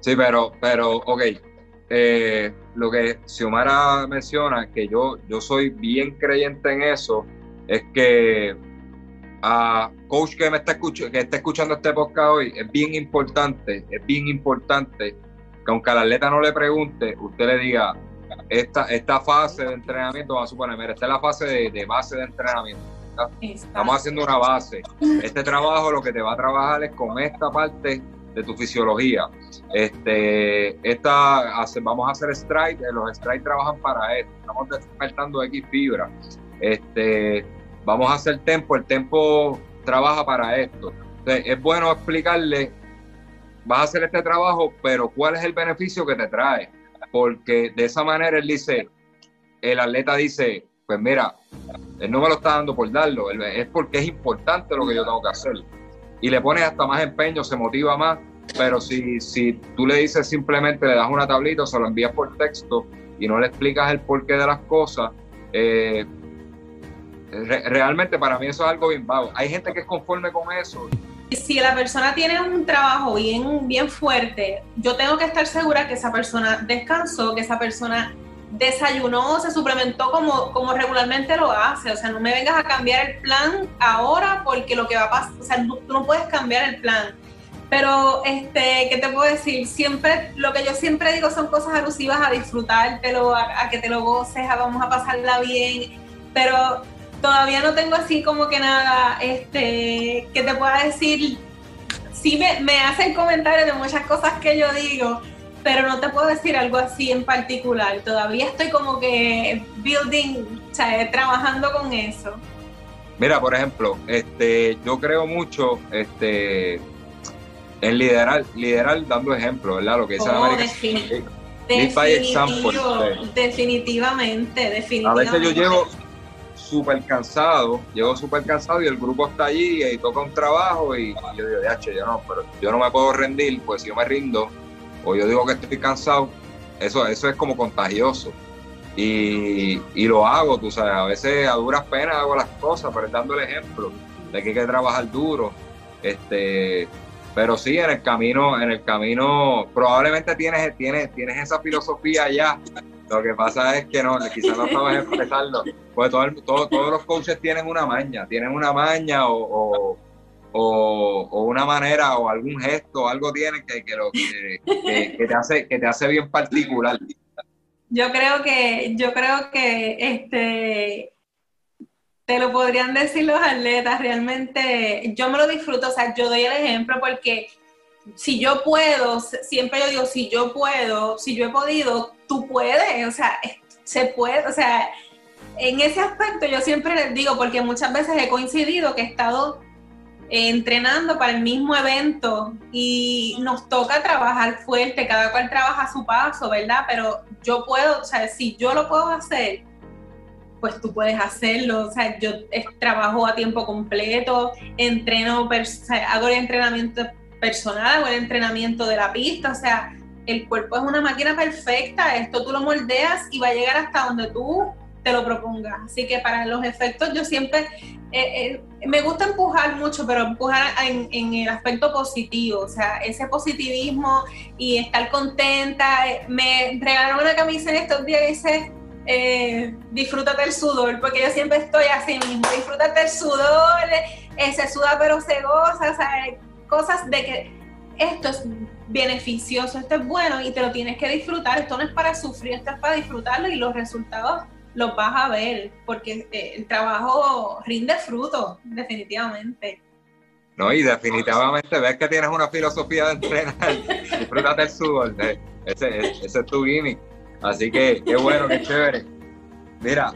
Sí, pero, pero, ok, eh, lo que Xiomara menciona, que yo, yo soy bien creyente en eso, es que a coach que me está escuchando, que está escuchando este podcast hoy, es bien importante, es bien importante que aunque al atleta no le pregunte, usted le diga, esta, esta fase de entrenamiento, vamos a suponer, mira, esta es la fase de, base de entrenamiento. Estamos haciendo una base. Este trabajo lo que te va a trabajar es con esta parte de tu fisiología. Este, esta, vamos a hacer strike, los strike trabajan para esto, estamos despertando X fibra. Este, vamos a hacer tempo, el tempo trabaja para esto. es bueno explicarle, vas a hacer este trabajo, pero ¿cuál es el beneficio que te trae? Porque de esa manera él dice, el atleta dice, pues mira, él no me lo está dando por darlo, es porque es importante lo que yo tengo que hacer. Y le pones hasta más empeño, se motiva más, pero si, si tú le dices simplemente, le das una tablita se lo envías por texto y no le explicas el porqué de las cosas, eh, realmente para mí eso es algo bien vago. Hay gente que es conforme con eso. Si la persona tiene un trabajo bien, bien fuerte, yo tengo que estar segura que esa persona descansó, que esa persona desayunó, se suplementó como, como regularmente lo hace. O sea, no me vengas a cambiar el plan ahora porque lo que va a pasar, o sea, tú no puedes cambiar el plan. Pero, este, ¿qué te puedo decir? Siempre, lo que yo siempre digo son cosas alusivas a disfrutártelo, a, a que te lo goces, a vamos a pasarla bien. Pero todavía no tengo así como que nada este, que te pueda decir. Sí me, me hacen comentarios de muchas cosas que yo digo, pero no te puedo decir algo así en particular. Todavía estoy como que building, o sea, trabajando con eso. Mira, por ejemplo, este, yo creo mucho, este, En liderar, liderar dando ejemplo, ¿verdad? Lo que dice Oh, América. defini- Lead by example, definitivo, definitivamente, A definitivamente. veces yo llego súper cansado, llego súper cansado y el grupo está allí y toca un trabajo y yo digo, "DH, yo no, pero yo no me puedo rendir, pues si yo me rindo o yo digo que estoy cansado, eso, eso es como contagioso. Y, y lo hago, tú sabes, a veces a duras penas hago las cosas, pero dando el ejemplo de que hay que trabajar duro. Este, pero sí, en el camino, en el camino, probablemente tienes, tienes, tienes esa filosofía ya. Lo que pasa es que no, quizás no sabes expresarlo. Pues todo el- todo- todos los coaches tienen una maña, tienen una maña o, o, una manera o algún gesto, algo tienen que, que, lo, que te hace, que te hace bien particular. Yo creo que, yo creo que este te lo podrían decir los atletas, realmente yo me lo disfruto, o sea, yo doy el ejemplo porque si yo puedo, siempre yo digo, si yo puedo, si yo he podido, tú puedes, o sea, se puede, o sea, en ese aspecto yo siempre les digo, porque muchas veces he coincidido que he estado entrenando para el mismo evento y nos toca trabajar fuerte, cada cual trabaja a su paso, ¿verdad? Pero yo puedo, o sea, si yo lo puedo hacer, pues tú puedes hacerlo, o sea, yo trabajo a tiempo completo, entreno, hago el entrenamiento personal, hago el entrenamiento de la pista, o sea, el cuerpo es una máquina perfecta, esto tú lo moldeas y va a llegar hasta donde tú te lo propongas. Así que para los efectos yo siempre eh, eh, me gusta empujar mucho, pero empujar en, el aspecto positivo, o sea, ese positivismo y estar contenta. Me regalaron una camisa en estos días y dice, eh, disfrútate el sudor, porque yo siempre estoy así mismo, disfrútate el sudor, se suda pero se goza, o sea, cosas de que esto es beneficioso, esto es bueno y te lo tienes que disfrutar, esto no es para sufrir, esto es para disfrutarlo y los resultados los vas a ver, porque eh, el trabajo rinde fruto, definitivamente. ¿no? Y definitivamente ves que tienes una filosofía de entrenar, disfrútate el sudor, ese, ese es tu gimmick. Así que qué bueno, qué chévere. Mira,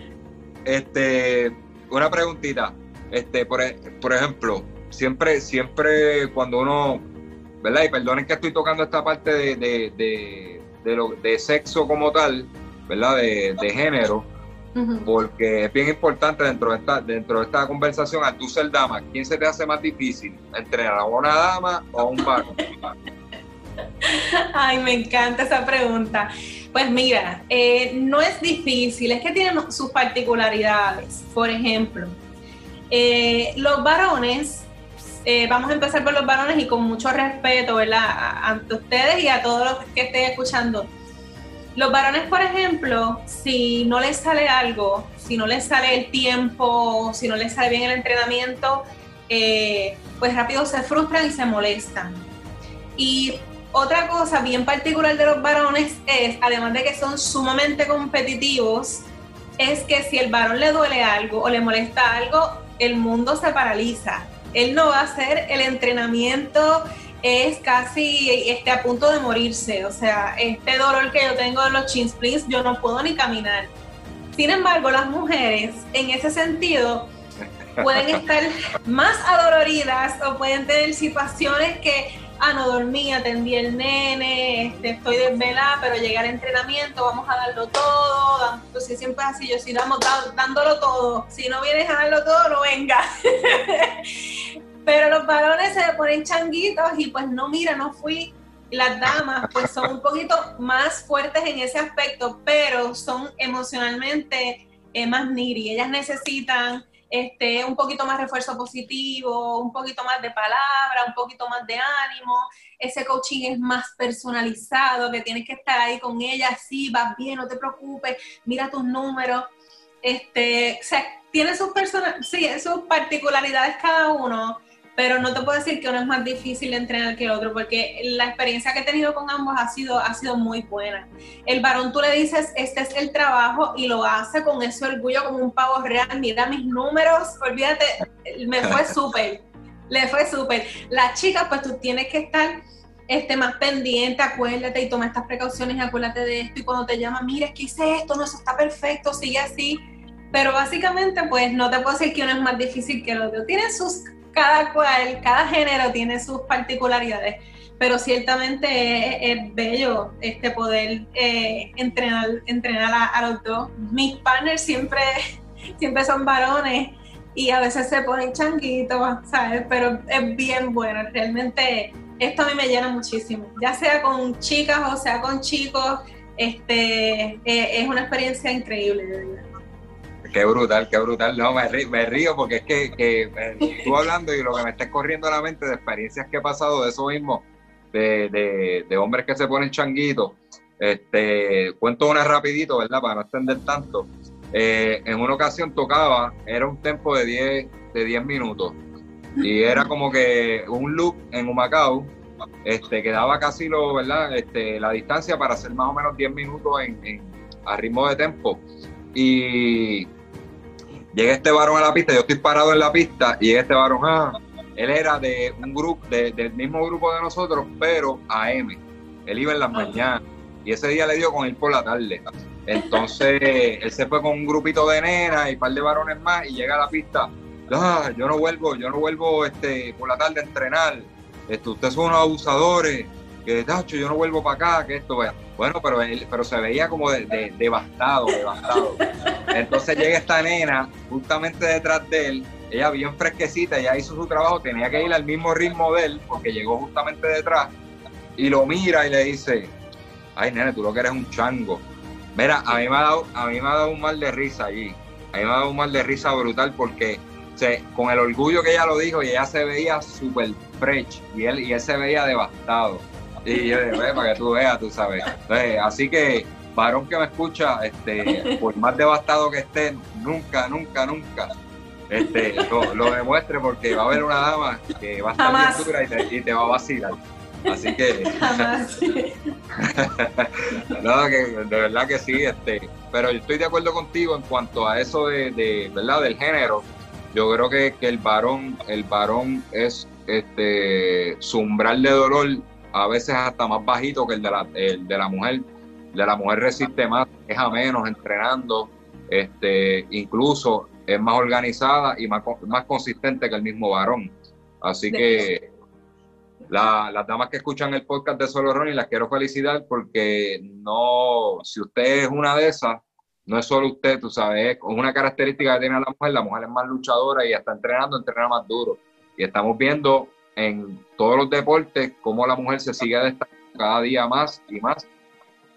este, una preguntita, este, por, e- por ejemplo, siempre, siempre cuando uno, ¿verdad? Y perdonen que estoy tocando esta parte de, de, de, de lo, de sexo como tal, ¿verdad? De, de género, porque es bien importante dentro de esta, dentro de esta conversación, al tú ser dama, ¿quién se te hace más difícil? ¿Entrenar a una dama o a un varón? Ay, me encanta esa pregunta. Pues mira, eh, no es difícil, es que tienen sus particularidades. Por ejemplo, eh, los varones, eh, vamos a empezar por los varones y con mucho respeto, ¿verdad? Ante ustedes y a todos los que estén escuchando. Los varones, por ejemplo, si no les sale algo, si no les sale el tiempo, si no les sale bien el entrenamiento, eh, pues rápido se frustran y se molestan. Y otra cosa bien particular de los varones es, además de que son sumamente competitivos, es que si el varón le duele algo o le molesta algo, el mundo se paraliza. Él no va a hacer el entrenamiento, es casi este, a punto de morirse. O sea, este dolor que yo tengo en los chin splints, yo no puedo ni caminar. Sin embargo, las mujeres, en ese sentido, pueden estar más adoloridas o pueden tener situaciones que, ah, no dormí, atendí el nene, este, estoy desvelada, pero llegué al entrenamiento, vamos a darlo todo. Entonces siempre es así, yo sí damos, da- dándolo todo. Si no vienes a darlo todo, no venga. pero los varones se ponen changuitos y pues no, mira, no fui. Las damas pues son un poquito más fuertes en ese aspecto, pero son emocionalmente eh, más niri. Ellas necesitan este, un poquito más refuerzo positivo, un poquito más de palabra, un poquito más de ánimo. Ese coaching es más personalizado, que tienes que estar ahí con ella, sí, vas bien, no te preocupes, mira tus números. Este, o sea, tiene sus, persona sí, sus particularidades cada uno, pero no te puedo decir que uno es más difícil de entrenar que el otro, porque la experiencia que he tenido con ambos ha sido, ha sido muy buena. El varón tú le dices, este es el trabajo, y lo hace con ese orgullo como un pavo real, mira mis números, olvídate, me fue súper, le fue súper. Las chicas, pues tú tienes que estar este, más pendiente, acuérdate y toma estas precauciones y acuérdate de esto, y cuando te llaman, mira, es que hice esto, no, eso está perfecto, sigue así. Pero básicamente, pues no te puedo decir que uno es más difícil que el otro. Tienen sus cada cual, cada género tiene sus particularidades. pero ciertamente es, bello este poder eh, entrenar, entrenar a, los dos. Mis partners siempre, siempre son varones y a veces se ponen changuitos, ¿sabes? Pero es bien bueno, realmente esto a mí me llena muchísimo, ya sea con chicas o sea con chicos, este, eh, es una experiencia increíble, de verdad. Qué brutal, qué brutal. No, me río, porque es que, que eh, tú hablando y lo que me está corriendo a la mente de experiencias que he pasado de eso mismo, de, hombres que se ponen changuitos. Este, cuento una rapidito, ¿verdad? Para no extender tanto. Eh, en una ocasión tocaba, era un tempo de 10 de 10 minutos y era como que un loop en Humacao este, que daba casi lo, ¿verdad? Este, la distancia para hacer más o menos 10 minutos a ritmo de tempo. Y llega este varón a la pista, yo estoy parado en la pista y este varón, ah, él era de un grupo, del mismo grupo de nosotros, pero AM. Él iba en las mañanas y ese día le dio con él por la tarde. Entonces él se fue con un grupito de nenas y un par de varones más y llega a la pista. Ah, yo no vuelvo, yo no vuelvo este, por la tarde a entrenar. Esto, ustedes son unos abusadores. Que tacho, yo no vuelvo para acá, que esto, bueno, pero él, pero se veía como de, devastado, devastado. Entonces llega esta nena justamente detrás de él ella bien fresquecita, ya hizo su trabajo, tenía que ir al mismo ritmo de él, porque llegó justamente detrás, y lo mira y le dice, ay nene, tú lo que eres un chango. Mira, a mí me ha dado, a mí me ha dado un mal de risa allí, a mí me ha dado un mal de risa brutal porque se, con el orgullo que ella lo dijo y ella se veía súper fresh y él, y él se veía devastado. Y yo dije, para que tú veas, tú sabes. así que, varón que me escucha, este, por más devastado que esté, nunca, nunca, nunca este, lo, demuestre porque va a haber una dama que va a estar bien dura y te, va a vacilar. Así que. no, que de verdad que sí, este, pero yo estoy de acuerdo contigo en cuanto a eso de, ¿verdad? del género. Yo creo que, el varón, el varón es este su umbral de dolor a veces hasta más bajito que el de la, de la mujer. de la mujer resiste más, es a menos entrenando, este, incluso es más organizada y más, más consistente que el mismo varón. Así que las damas que escuchan el podcast de Solo Ronnie las quiero felicitar porque no, si usted es una de esas, no es solo usted, tú sabes, es una característica que tiene la mujer, la mujer es más luchadora y está entrenando, entrena más duro. Y estamos viendo en todos los deportes cómo la mujer se sigue destacando cada día más y más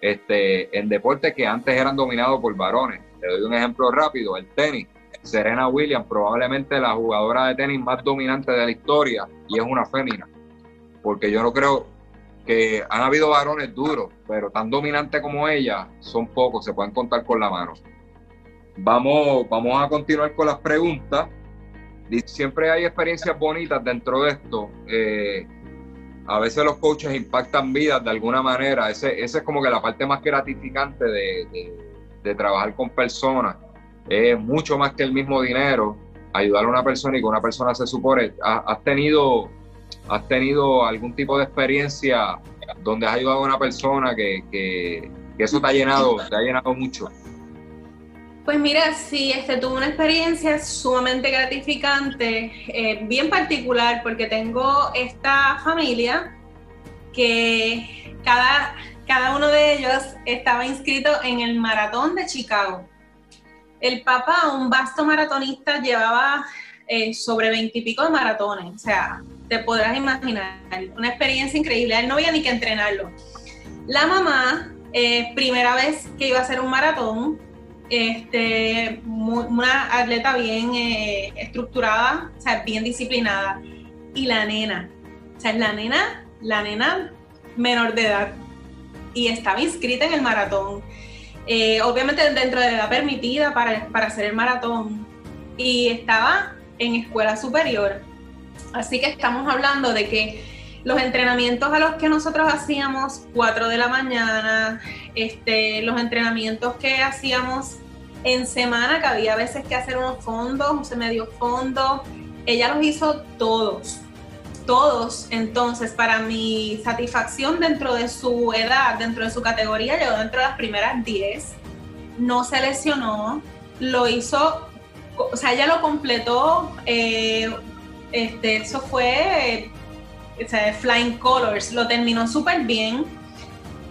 este, en deportes que antes eran dominados por varones. Te doy un ejemplo rápido, el tenis. Serena Williams, probablemente la jugadora de tenis más dominante de la historia, y es una fémina. Porque yo no creo que han habido varones duros, pero tan dominantes como ella son pocos, se pueden contar con la mano. Vamos, vamos a continuar con las preguntas. Siempre hay experiencias bonitas dentro de esto. Eh, a veces los coaches impactan vidas de alguna manera. Ese, ese es como que la parte más gratificante de, de trabajar con personas es mucho más que el mismo dinero, ayudar a una persona y que una persona se supone. ¿Has tenido, has tenido algún tipo de experiencia donde has ayudado a una persona que, eso te ha llenado, te ha llenado mucho? Pues mira, sí, este, tuve una experiencia sumamente gratificante, eh, bien particular, porque tengo esta familia que cada, cada uno de ellos estaba inscrito en el maratón de Chicago. El papá, un vasto maratonista, llevaba eh, sobre veintipico de maratones. O sea, te podrás imaginar, una experiencia increíble. Él no había ni que entrenarlo. La mamá, eh, primera vez que iba a hacer un maratón, este, una atleta bien eh, estructurada, o sea, bien disciplinada. Y la nena, o sea, la nena, la nena menor de edad. Y estaba inscrita en el maratón. Eh, obviamente dentro de la permitida para, para hacer el maratón, y estaba en escuela superior. Así que estamos hablando de que los entrenamientos a los que nosotros hacíamos 4 de la mañana, este, los entrenamientos que hacíamos en semana, que había veces que hacer unos fondos, un medio fondo, ella los hizo todos todos. Entonces, para mi satisfacción dentro de su edad, dentro de su categoría, llegó dentro de las primeras 10. No se lesionó, lo hizo, o sea, ella lo completó. Eh, este, eso fue o sea, Flying Colors, lo terminó súper bien.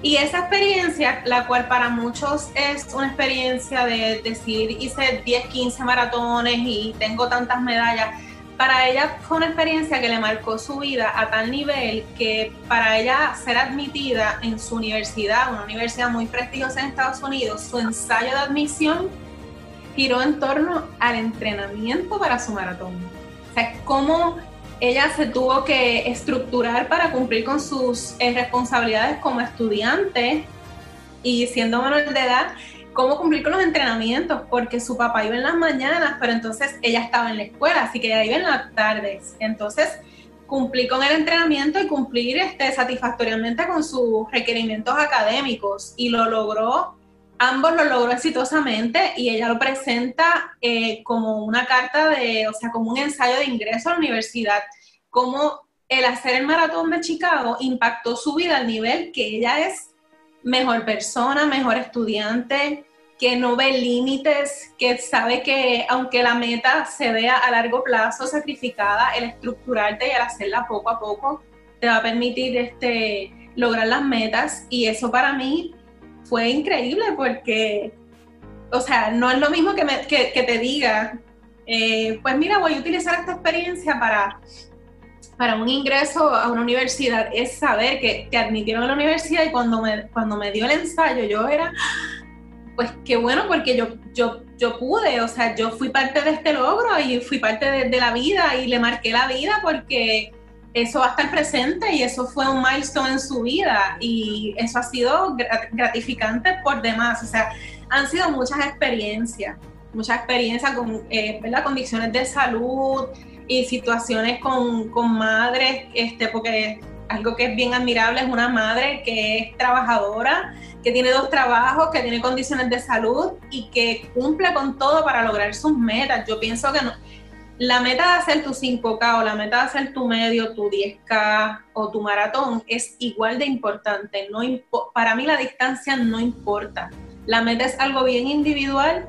Y esa experiencia, la cual para muchos es una experiencia de decir, hice 10, 15 maratones y tengo tantas medallas, para ella fue una experiencia que le marcó su vida a tal nivel que para ella ser admitida en su universidad, una universidad muy prestigiosa en Estados Unidos, su ensayo de admisión giró en torno al entrenamiento para su maratón. O sea, cómo ella se tuvo que estructurar para cumplir con sus eh, responsabilidades como estudiante y siendo menor de edad, cómo cumplir con los entrenamientos, porque su papá iba en las mañanas, pero entonces ella estaba en la escuela, así que ella iba en las tardes. Entonces, cumplir con el entrenamiento y cumplir este, satisfactoriamente con sus requerimientos académicos y lo logró, ambos lo logró exitosamente y ella lo presenta eh, como una carta de, o sea, como un ensayo de ingreso a la universidad, como el hacer el maratón de Chicago impactó su vida al nivel que ella es mejor persona, mejor estudiante, que no ve límites, que sabe que aunque la meta se vea a largo plazo sacrificada, el estructurarte y el hacerla poco a poco te va a permitir este, lograr las metas. Y eso para mí fue increíble porque, o sea, no es lo mismo que, me, que, te diga, eh, pues mira, voy a utilizar esta experiencia para, para un ingreso a una universidad, es saber que te admitieron a la universidad y cuando me, cuando me dio el ensayo yo era pues qué bueno, porque yo, yo, yo pude, o sea, yo fui parte de este logro y fui parte de, la vida y le marqué la vida porque eso va a estar presente y eso fue un milestone en su vida y eso ha sido gratificante por demás, o sea, han sido muchas experiencias, muchas experiencias con eh, condiciones de salud y situaciones con, con madres, este, porque algo que es bien admirable es una madre que es trabajadora, que tiene dos trabajos, que tiene condiciones de salud y que cumple con todo para lograr sus metas. Yo pienso que la meta de hacer tu 5K o la meta de hacer tu medio, tu 10K o tu maratón es igual de importante. No para mí la distancia no importa. La meta es algo bien individual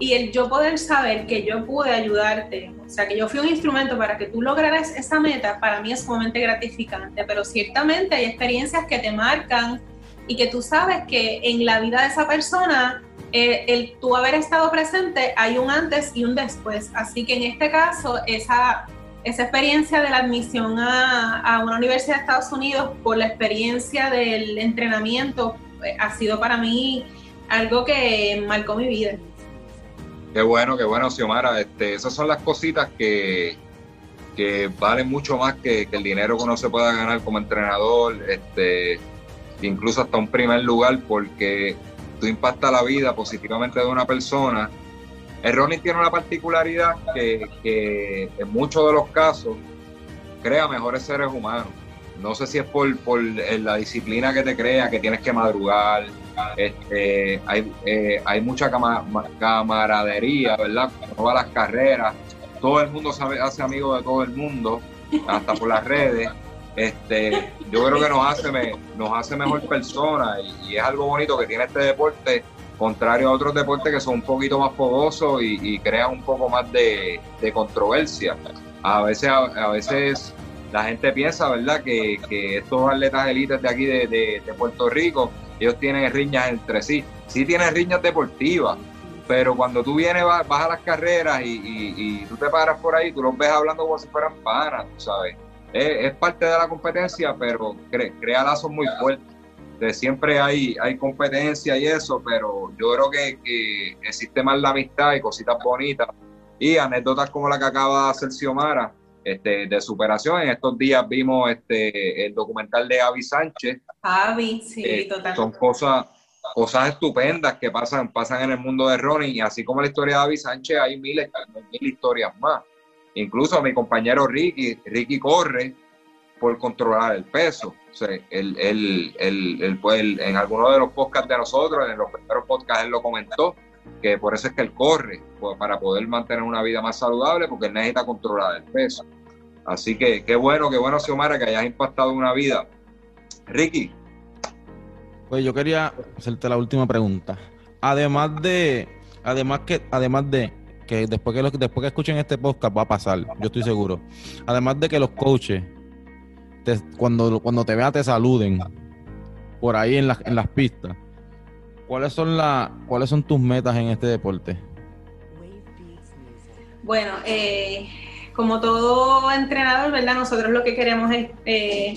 y el yo poder saber que yo pude ayudarte, o sea, que yo fui un instrumento para que tú lograras esa meta, para mí es sumamente gratificante, pero ciertamente hay experiencias que te marcan y que tú sabes que en la vida de esa persona, eh, el tú haber estado presente, hay un antes y un después. Así que en este caso, esa, esa experiencia de la admisión a, una universidad de Estados Unidos por la experiencia del entrenamiento eh, ha sido para mí algo que marcó mi vida. Qué bueno, qué bueno, Xiomara. Este, esas son las cositas que, que valen mucho más que, el dinero que uno se pueda ganar como entrenador, este, incluso hasta un primer lugar, porque tú impactas la vida positivamente de una persona. El running tiene una particularidad que, en muchos de los casos crea mejores seres humanos. No sé si es por, por la disciplina que te crea, que tienes que madrugar, este, hay, eh, hay mucha camaradería, ¿verdad? Todas las carreras, todo el mundo sabe, hace amigo de todo el mundo, hasta por las redes. Este, yo creo que nos hace, nos hace mejor persona y, es algo bonito que tiene este deporte, contrario a otros deportes que son un poquito más fogosos y, crean un poco más de, controversia. A veces, a, veces la gente piensa, ¿verdad?, que, estos atletas élites de aquí de, de Puerto Rico ellos tienen riñas entre sí. Sí tienen riñas deportivas, pero cuando tú vienes, vas, a las carreras y, tú te paras por ahí, tú los ves hablando como si fueran panas, sabes. Es, parte de la competencia, pero crea lazos muy fuertes. De siempre hay, hay competencia y eso, pero yo creo que, existe más la amistad y cositas bonitas. Y anécdotas como la que acaba de hacer Xiomara, este, de superación. En estos días vimos este, el documental de Avi Sánchez. Avi, sí, eh, totalmente. Son cosas, cosas estupendas que pasan, pasan en el mundo de Ronnie y así como la historia de Avi Sánchez hay miles, mil historias más. Incluso mi compañero Ricky, Ricky corre por controlar el peso. O sea, él, él, él, pues, en alguno de los podcasts de nosotros, en los primeros podcasts, él lo comentó, que por eso es que él corre, pues, para poder mantener una vida más saludable, porque él necesita controlar el peso. Así que qué bueno, qué bueno, Xiomara, que hayas impactado una vida. Ricky. Pues yo quería hacerte la última pregunta. Además de, además que, además de que después que los, después que escuchen este podcast va a pasar, yo estoy seguro. Además de que los coaches cuando, cuando te vean te saluden por ahí en, en las pistas, ¿cuáles son, la, ¿cuáles son tus metas en este deporte? Bueno, eh, como todo entrenador, ¿verdad? Nosotros lo que queremos es eh,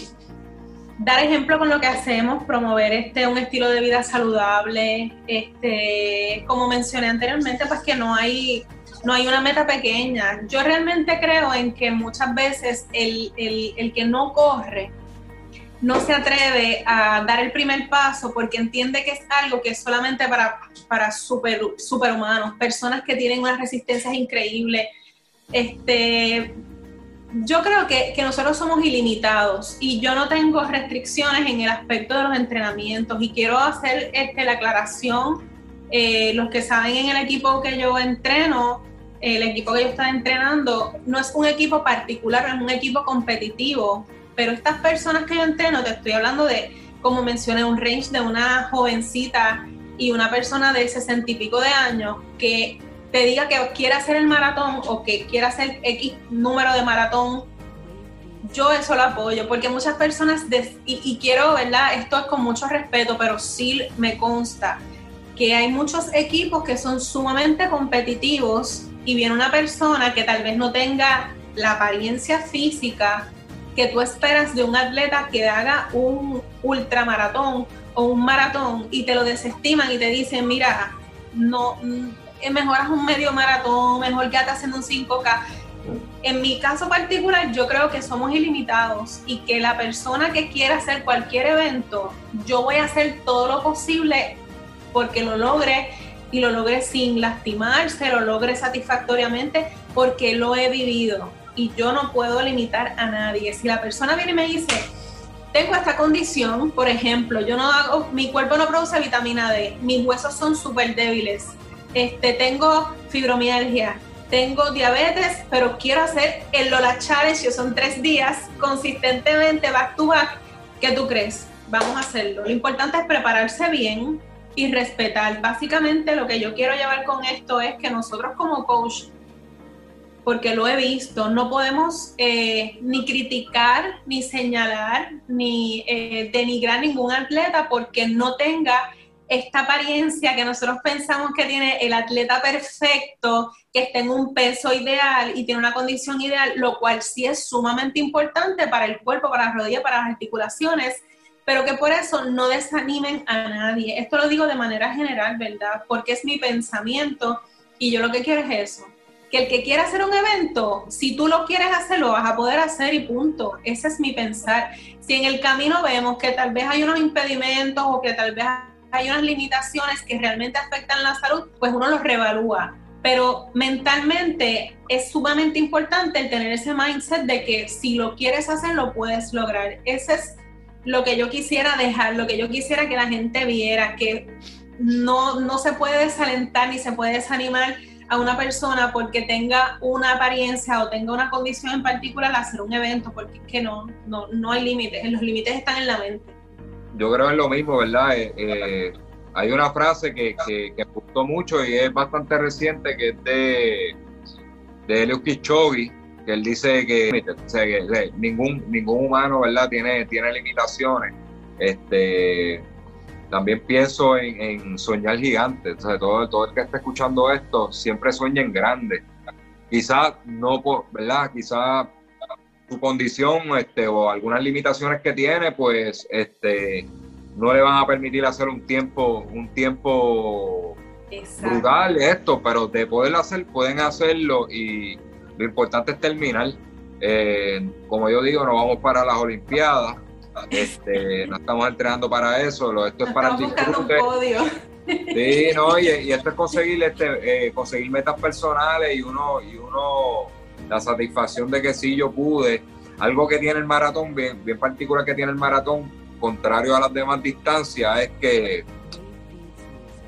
dar ejemplo con lo que hacemos, promover este un estilo de vida saludable, este, como mencioné anteriormente, pues que no hay no hay una meta pequeña. Yo realmente creo en que muchas veces el, el, que no corre no se atreve a dar el primer paso porque entiende que es algo que es solamente para, para super, superhumanos, personas que tienen unas resistencias increíbles. Este, yo creo que, nosotros somos ilimitados y yo no tengo restricciones en el aspecto de los entrenamientos y quiero hacer este, la aclaración. Eh, los que saben en el equipo que yo entreno, el equipo que yo estaba entrenando, no es un equipo particular, es un equipo competitivo, pero estas personas que yo entreno, te estoy hablando de, como mencioné, un range de una jovencita y una persona de sesenta y pico de años que te diga que quiere hacer el maratón o que quiere hacer X número de maratón, yo eso lo apoyo, porque muchas personas, y, quiero, ¿verdad? Esto es con mucho respeto, pero sí me consta que hay muchos equipos que son sumamente competitivos y viene una persona que tal vez no tenga la apariencia física que tú esperas de un atleta que haga un ultramaratón o un maratón y te lo desestiman y te dicen, mira, no eh, mejoras un medio maratón, mejor quédate haciendo un 5K. En mi caso particular, yo creo que somos ilimitados y que la persona que quiera hacer cualquier evento, yo voy a hacer todo lo posible porque lo logre y lo logre sin lastimarse, lo logre satisfactoriamente porque lo he vivido y yo no puedo limitar a nadie. Si la persona viene y me dice, tengo esta condición, por ejemplo, yo no hago, mi cuerpo no produce vitamina D, mis huesos son súper débiles, este, tengo fibromialgia, tengo diabetes, pero quiero hacer el Lola Challenge, que son tres días, consistentemente, back to back. ¿Qué tú crees? Vamos a hacerlo. Lo importante es prepararse bien y respetar. Básicamente lo que yo quiero llevar con esto es que nosotros como coach, porque lo he visto, no podemos eh, ni criticar, ni señalar, ni eh, denigrar ningún atleta porque no tenga esta apariencia que nosotros pensamos que tiene el atleta perfecto, que está en un peso ideal y tiene una condición ideal, lo cual sí es sumamente importante para el cuerpo, para las rodillas, para las articulaciones, pero que por eso no desanimen a nadie. Esto lo digo de manera general, ¿verdad? Porque es mi pensamiento y yo lo que quiero es eso. Que el que quiera hacer un evento, si tú lo quieres hacer, lo vas a poder hacer y punto. Ese es mi pensar. Si en el camino vemos que tal vez hay unos impedimentos o que tal vez hay unas limitaciones que realmente afectan la salud, pues uno los revalúa. Pero mentalmente es sumamente importante el tener ese mindset de que si lo quieres hacer, lo puedes lograr. Ese es lo que yo quisiera dejar, lo que yo quisiera que la gente viera, que no, no se puede desalentar ni se puede desanimar a una persona porque tenga una apariencia o tenga una condición en particular a hacer un evento, porque es que no, no, no hay límites, los límites están en la mente yo creo en lo mismo, ¿verdad? Eh, eh, hay una frase que, que, me gustó mucho y es bastante reciente, que es de, de Eliud que él dice que, ningún, ningún humano, ¿verdad?, tiene, tiene limitaciones. Este, también pienso en, soñar gigante. todo, todo el que esté escuchando esto siempre sueña en grande. Quizás no, ¿verdad? Quizás su condición este, o algunas limitaciones que tiene, pues este, no le van a permitir hacer un tiempo, un tiempo brutal esto, pero de poder hacer, pueden hacerlo y lo importante es terminar. Eh, como yo digo, no vamos para las Olimpiadas, este, no estamos entrenando para eso, esto es para el disfrute. Sí, no, y, esto es conseguir este, eh, conseguir metas personales y uno, y uno la satisfacción de que sí yo pude. Algo que tiene el maratón, bien, bien particular que tiene el maratón, contrario a las demás distancias, es que,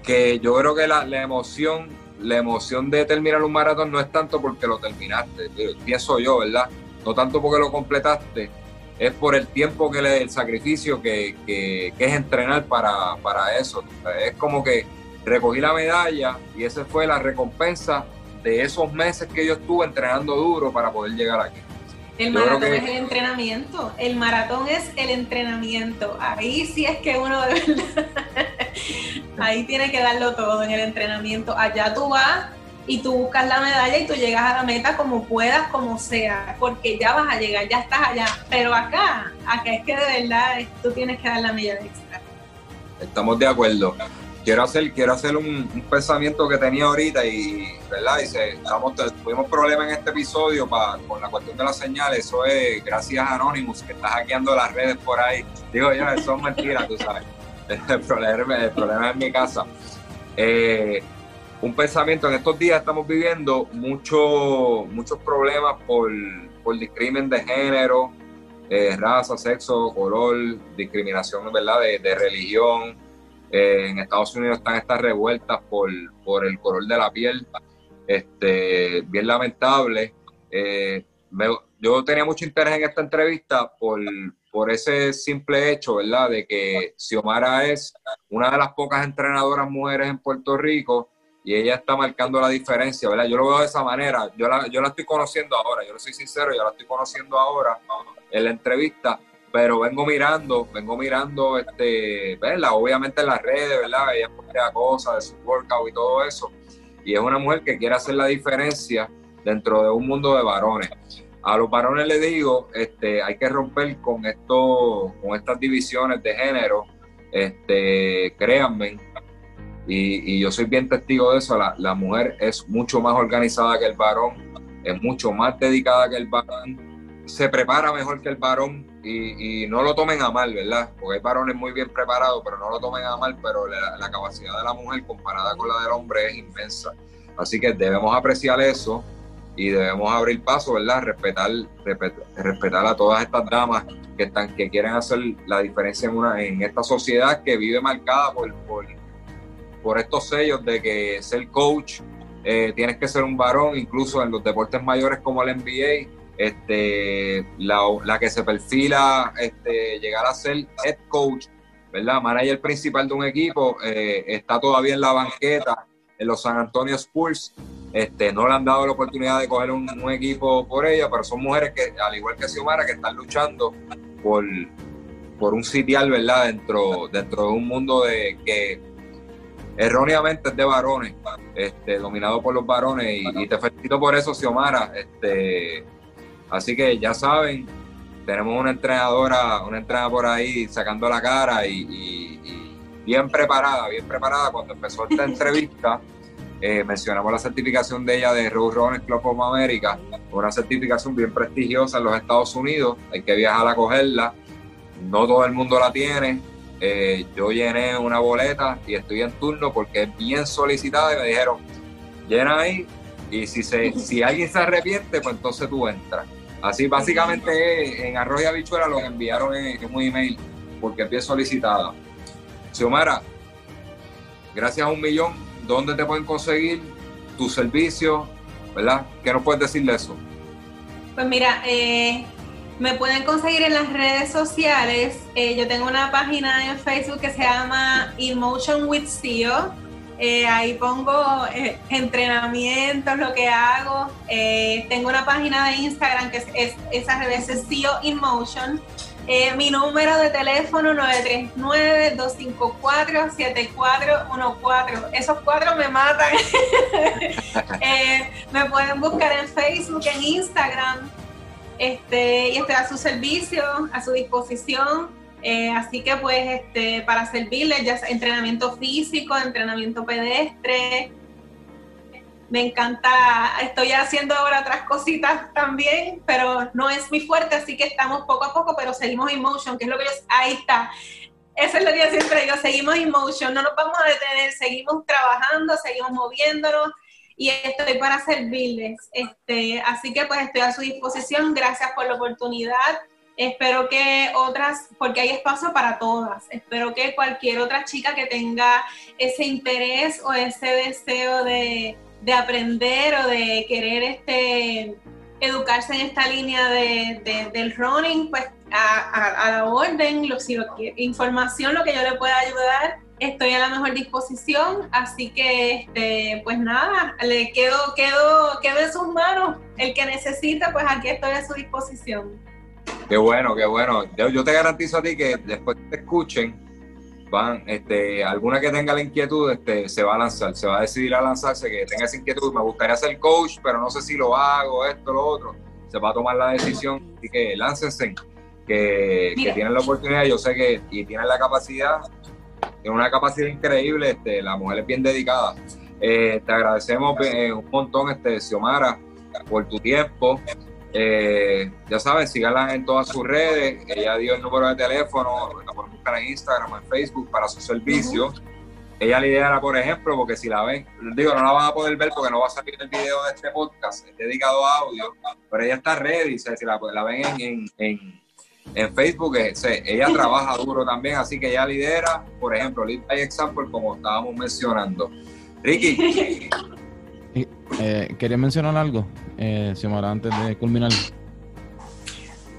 que yo creo que la, emoción, la emoción de terminar un maratón no es tanto porque lo terminaste, pienso yo, ¿verdad? No tanto porque lo completaste, es por el tiempo que le el sacrificio que, que, que es entrenar para, para eso. Es como que recogí la medalla y esa fue la recompensa de esos meses que yo estuve entrenando duro para poder llegar aquí. El maratón es el entrenamiento. El maratón es el entrenamiento. Ahí sí es que uno de verdad. Ahí tiene que darlo todo en el entrenamiento. Allá tú vas y tú buscas la medalla y tú llegas a la meta como puedas, como sea, porque ya vas a llegar, ya estás allá. Pero acá, acá es que de verdad tú tienes que dar la medalla extra. Estamos de acuerdo quiero hacer, quiero hacer un, pensamiento que tenía ahorita y, ¿verdad? Dice, estamos, tuvimos problemas en este episodio con la cuestión de la señal, eso es gracias a Anonymous que está hackeando las redes por ahí. Digo yo, eso es mentira, tú sabes. El problema, el problema es mi casa. Eh, un pensamiento, en estos días estamos viviendo mucho, muchos problemas por, por discrimen de género, eh, raza, sexo, color, discriminación ¿verdad? De, de religión, eh, en Estados Unidos están estas revueltas por, por el color de la piel, este, bien lamentable. Yo tenía mucho interés en esta entrevista por, por ese simple hecho, ¿verdad? De que Xiomara es una de las pocas entrenadoras mujeres en Puerto Rico y ella está marcando la diferencia, ¿verdad? Yo lo veo de esa manera. Yo la, yo la estoy conociendo ahora, yo lo soy sincero, yo la estoy conociendo ahora en la entrevista pero vengo mirando, vengo mirando, este, ¿verdad? Obviamente en las redes, ¿verdad? Ella postea cosas de su workout y todo eso. Y es una mujer que quiere hacer la diferencia dentro de un mundo de varones. A los varones les digo, este, hay que romper con esto, con estas divisiones de género. Este, créanme, y, y yo soy bien testigo de eso, la, mujer es mucho más organizada que el varón, es mucho más dedicada que el varón, se prepara mejor que el varón, y, no lo tomen a mal, ¿verdad? Porque hay varones muy bien preparados, pero no lo tomen a mal, pero la, capacidad de la mujer comparada con la del hombre es inmensa. Así que debemos apreciar eso y debemos abrir paso, ¿verdad? Respetar, respetar, a todas estas damas que están, que quieren hacer la diferencia en una, en esta sociedad que vive marcada por, por, estos sellos de que ser coach eh, tienes que ser un varón, incluso en los deportes mayores como el NBA este, la, que se perfila este, llegar a ser head coach, ¿verdad? Manager principal de un equipo, eh, está todavía en la banqueta en los San Antonio Spurs. Este, no le han dado la oportunidad de coger un, equipo por ella, pero son mujeres que, al igual que Xiomara, que están luchando por, por un sitial, ¿verdad? Dentro, dentro de un mundo de que erróneamente es de varones, este, dominado por los varones, y, y te felicito por eso, Xiomara. Este, Así que ya saben, tenemos una entrenadora, una entrenadora por ahí sacando la cara y, bien preparada, bien preparada. Cuando empezó esta entrevista, eh, mencionamos la certificación de ella de Rose Runners Club of America, una certificación bien prestigiosa en los Estados Unidos. Hay que viajar a cogerla. No todo el mundo la tiene. Eh, yo llené una boleta y estoy en turno porque es bien solicitada y me dijeron, llena ahí y si, se, si alguien se arrepiente, pues entonces tú entras. Así básicamente en arroz y habichuela lo enviaron en, un email porque es bien solicitada. Xiomara, gracias a un millón, ¿dónde te pueden conseguir tu servicio? ¿Verdad? ¿Qué nos puedes decir de eso? Pues mira, eh, me pueden conseguir en las redes sociales. Eh, yo tengo una página en Facebook que se llama Emotion with CEO eh, ahí pongo entrenamientos, lo que hago. Tengo una página de Instagram que es, es esa es CEO in Motion. mi número de teléfono 939-254-7414. Esos cuatro me matan. me pueden buscar en Facebook, en Instagram. Este, y estoy a su servicio, a su disposición. Eh, así que pues este, para servirles, ya sea entrenamiento físico, entrenamiento pedestre, me encanta, estoy haciendo ahora otras cositas también, pero no es muy fuerte, así que estamos poco a poco, pero seguimos en motion, que es lo que yo, ahí está. Eso es lo que yo siempre digo, seguimos en motion, no nos vamos a detener, seguimos trabajando, seguimos moviéndonos y estoy para servirles. Este, así que pues estoy a su disposición, gracias por la oportunidad Espero que otras, porque hay espacio para todas, espero que cualquier otra chica que tenga ese interés o ese deseo de, aprender o de querer este, educarse en esta línea de, del running, pues a, la orden, lo, si lo, información, lo que yo le pueda ayudar, estoy a la mejor disposición, así que este, pues nada, le quedo, quedo, quedo en sus manos. El que necesita, pues aquí estoy a su disposición. Qué bueno, qué bueno. Yo, te garantizo a ti que después te escuchen, van, este, alguna que tenga la inquietud, este, se va a lanzar, se va a decidir a lanzarse, que tenga esa inquietud, me gustaría ser coach, pero no sé si lo hago, esto, lo otro. Se va a tomar la decisión, así que láncense, que, que tienen la oportunidad, yo sé que y tienen la capacidad tiene una capacidad increíble, este, la mujer es bien dedicada. Eh, te agradecemos eh, un montón, este, Xiomara, por tu tiempo. Eh, ya sabes, síganla en todas sus redes. Ella dio el número de teléfono, la pueden buscar en Instagram, en Facebook para sus servicios. Ella lidera, por ejemplo, porque si la ven, digo, no la van a poder ver porque no va a salir el video de este podcast, es dedicado a audio, pero ella está ready, o sea, si la, la ven en, en en Facebook, eh, ella trabaja duro también, así que ella lidera, por ejemplo, Lead by Example, como estábamos mencionando. Ricky. eh, ¿Quería mencionar algo, eh, Xiomara, antes de culminar?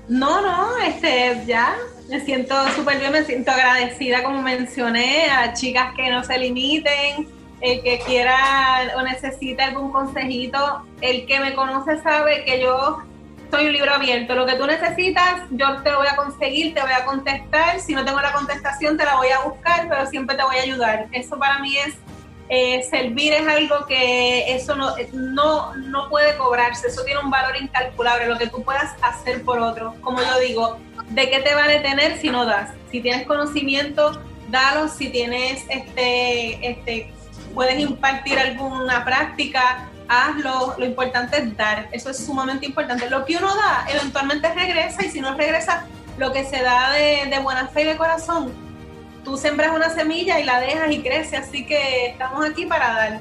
No, no, este, ya me siento súper bien, me siento agradecida, como mencioné, a chicas que no se limiten, el que quiera o necesite algún consejito, el que me conoce sabe que yo soy un libro abierto. Lo que tú necesitas, yo te lo voy a conseguir, te voy a contestar. Si no tengo la contestación, te la voy a buscar, pero siempre te voy a ayudar. Eso para mí es eh, servir es algo que eso no, no, no puede cobrarse, eso tiene un valor incalculable, lo que tú puedas hacer por otro. Como yo digo, ¿de qué te vale tener si no das? Si tienes conocimiento, dalo, si tienes, este, este, puedes impartir alguna práctica, hazlo, lo importante es dar, eso es sumamente importante. Lo que uno da, eventualmente regresa y si no regresa, lo que se da de, buena fe y de corazón, tú sembras una semilla y la dejas y crece, así que estamos aquí para dar.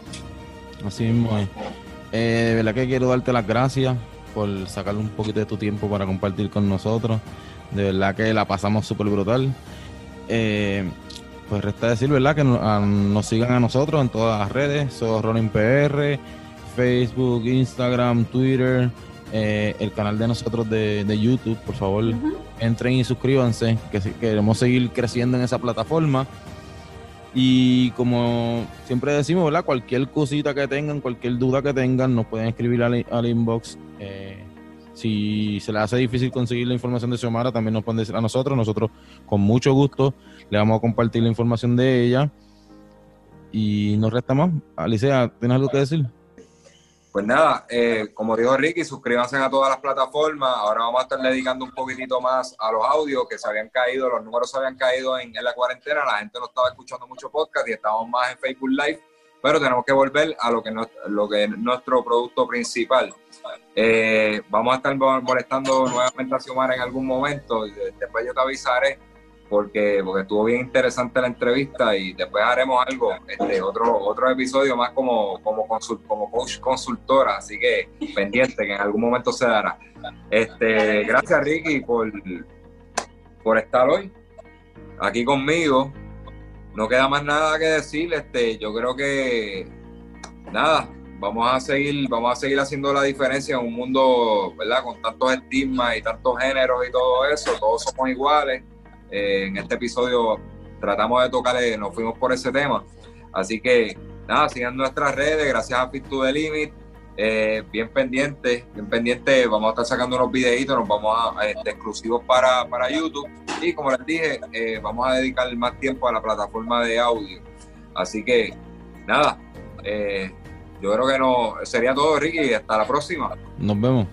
Así mismo es. Eh, de verdad que quiero darte las gracias por sacarle un poquito de tu tiempo para compartir con nosotros. De verdad que la pasamos súper brutal. Eh, pues resta decir, ¿verdad? Que nos, sigan a nosotros en todas las redes. Soy Ronin PR Facebook, Instagram, Twitter, eh, el canal de nosotros de, YouTube. Por favor, entren y suscríbanse, que queremos seguir creciendo en esa plataforma. Y como siempre decimos. Cualquier cosita que tengan, cualquier duda que tengan, nos pueden escribir al, inbox. Eh, si se les hace difícil conseguir la información de Xiomara, también nos pueden decir a nosotros. Nosotros, con mucho gusto, le vamos a compartir la información de ella. Y nos resta más. Alicia, ¿tienes algo que decir? Pues nada, eh, como dijo Ricky, suscríbanse a todas las plataformas. Ahora vamos a estar dedicando un poquitito más a los audios que se habían caído, los números se habían caído en, la cuarentena. La gente no estaba escuchando mucho podcast y estamos más en Facebook Live, pero tenemos que volver a lo que, lo que es nuestro producto principal. Eh, vamos a estar molestando nuevamente a Xiomara en algún momento. Después yo te avisaré porque, porque estuvo bien interesante la entrevista y después haremos algo, este, otro, otro episodio más como, como, como coach consultora, así que pendiente que en algún momento se dará. Este, gracias Ricky por, por estar hoy aquí conmigo. No queda más nada que decir, este, yo creo que nada, vamos a seguir, vamos a seguir haciendo la diferencia en un mundo, ¿verdad? Con tantos estigmas y tantos géneros y todo eso, todos somos iguales eh, en este episodio tratamos de tocar, nos fuimos por ese tema. Así que nada, sigan nuestras redes, gracias a Fit to Limit. Eh, bien pendiente, bien pendiente, vamos a estar sacando unos videitos, nos vamos a, este, exclusivos para, para, YouTube y como les dije, eh, vamos a dedicar más tiempo a la plataforma de audio. Así que nada, yo creo que no sería todo, Ricky, hasta la próxima. Nos vemos.